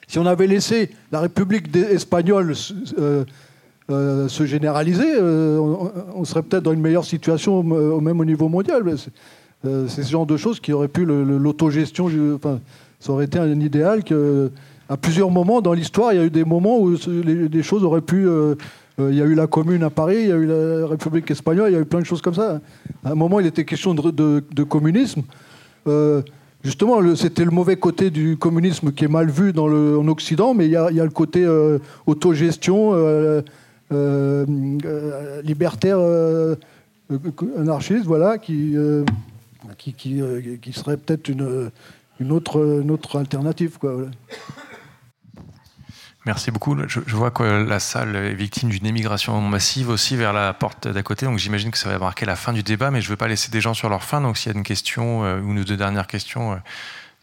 si on avait laissé la République espagnole euh, euh, se généraliser, euh, on, serait peut-être dans une meilleure situation au, même au niveau mondial. C'est ce genre de choses qui auraient pu l'autogestion. Enfin, ça aurait été un idéal que, à plusieurs moments dans l'histoire, il y a eu des moments où des choses auraient pu. il y a eu la Commune à Paris, il y a eu la République espagnole, il y a eu plein de choses comme ça. À un moment, il était question de, communisme justement, c'était le mauvais côté du communisme qui est mal vu dans le, en Occident, mais il y a, le côté euh, autogestion, euh, euh, libertaire, anarchiste, voilà, qui, qui, serait peut-être une, une, autre, autre alternative. Quoi, Merci beaucoup. Je, vois que la salle est victime d'une émigration massive aussi vers la porte d'à côté. Donc j'imagine que ça va marquer la fin du débat, mais je ne veux pas laisser des gens sur leur fin. Donc s'il y a une question, euh, une ou deux dernières questions euh,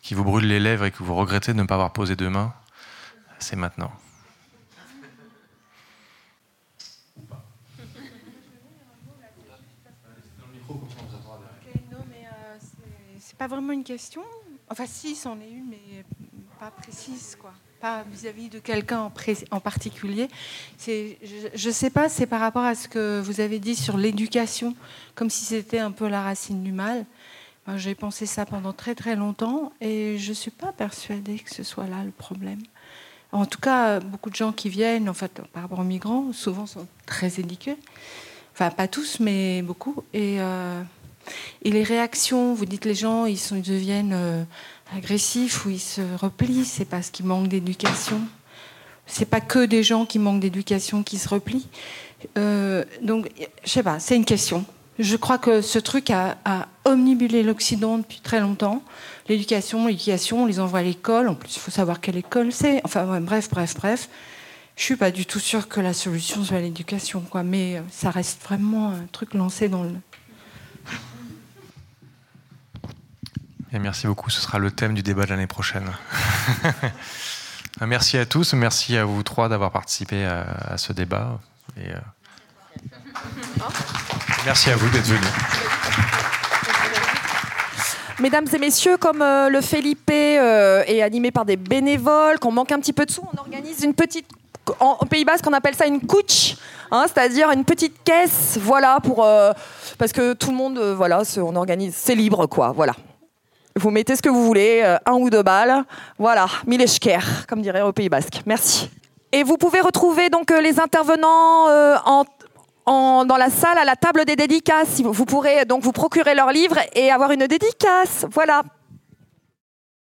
qui vous brûlent les lèvres et que vous regrettez de ne pas avoir posé demain, c'est maintenant. c'est pas vraiment une question. Enfin, si, c'en est une, mais pas précise, quoi pas vis-à-vis de quelqu'un en, particulier. Je ne sais pas, c'est par rapport à ce que vous avez dit sur l'éducation, comme si c'était un peu la racine du mal. J'ai pensé ça pendant très très longtemps et je ne suis pas persuadée que ce soit là le problème. En tout cas, beaucoup de gens qui viennent, en fait, par rapport aux migrants, souvent sont très éduqués. Enfin, pas tous, mais beaucoup. Et, euh, les réactions, vous dites les gens, ils deviennent euh, agressifs ou ils se replient, c'est parce qu'ils manquent d'éducation. C'est pas que des gens qui manquent d'éducation qui se replient. Euh, donc, je sais pas, c'est une question. Je crois que ce truc a, omnibulé l'Occident depuis très longtemps. L'éducation, l'éducation, on les envoie à l'école. En plus, il faut savoir quelle école c'est. Enfin, bref, bref, bref. Je suis pas du tout sûre que la solution soit l'éducation, quoi. Mais euh, ça reste vraiment un truc lancé dans le, merci beaucoup. Ce sera le thème du débat de l'année prochaine. merci à tous. Merci à vous trois d'avoir participé à, ce débat. Euh, Merci à vous d'être venus. mesdames et messieurs, comme euh, le Felipe euh, est animé par des bénévoles, qu'on manque un petit peu de sous, on organise une petite. En, au Pays Basque, on appelle ça une couche, hein, c'est-à-dire une petite caisse, voilà, pour. parce que tout le monde, voilà, on organise. C'est libre, quoi, voilà. Vous mettez ce que vous voulez, euh, un ou deux balles, voilà, mille esker, comme dirait au Pays Basque. Merci. Et vous pouvez retrouver donc euh, les intervenants euh, dans la salle à la table des dédicaces. Vous, pourrez donc vous procurer leur livre et avoir une dédicace. Voilà.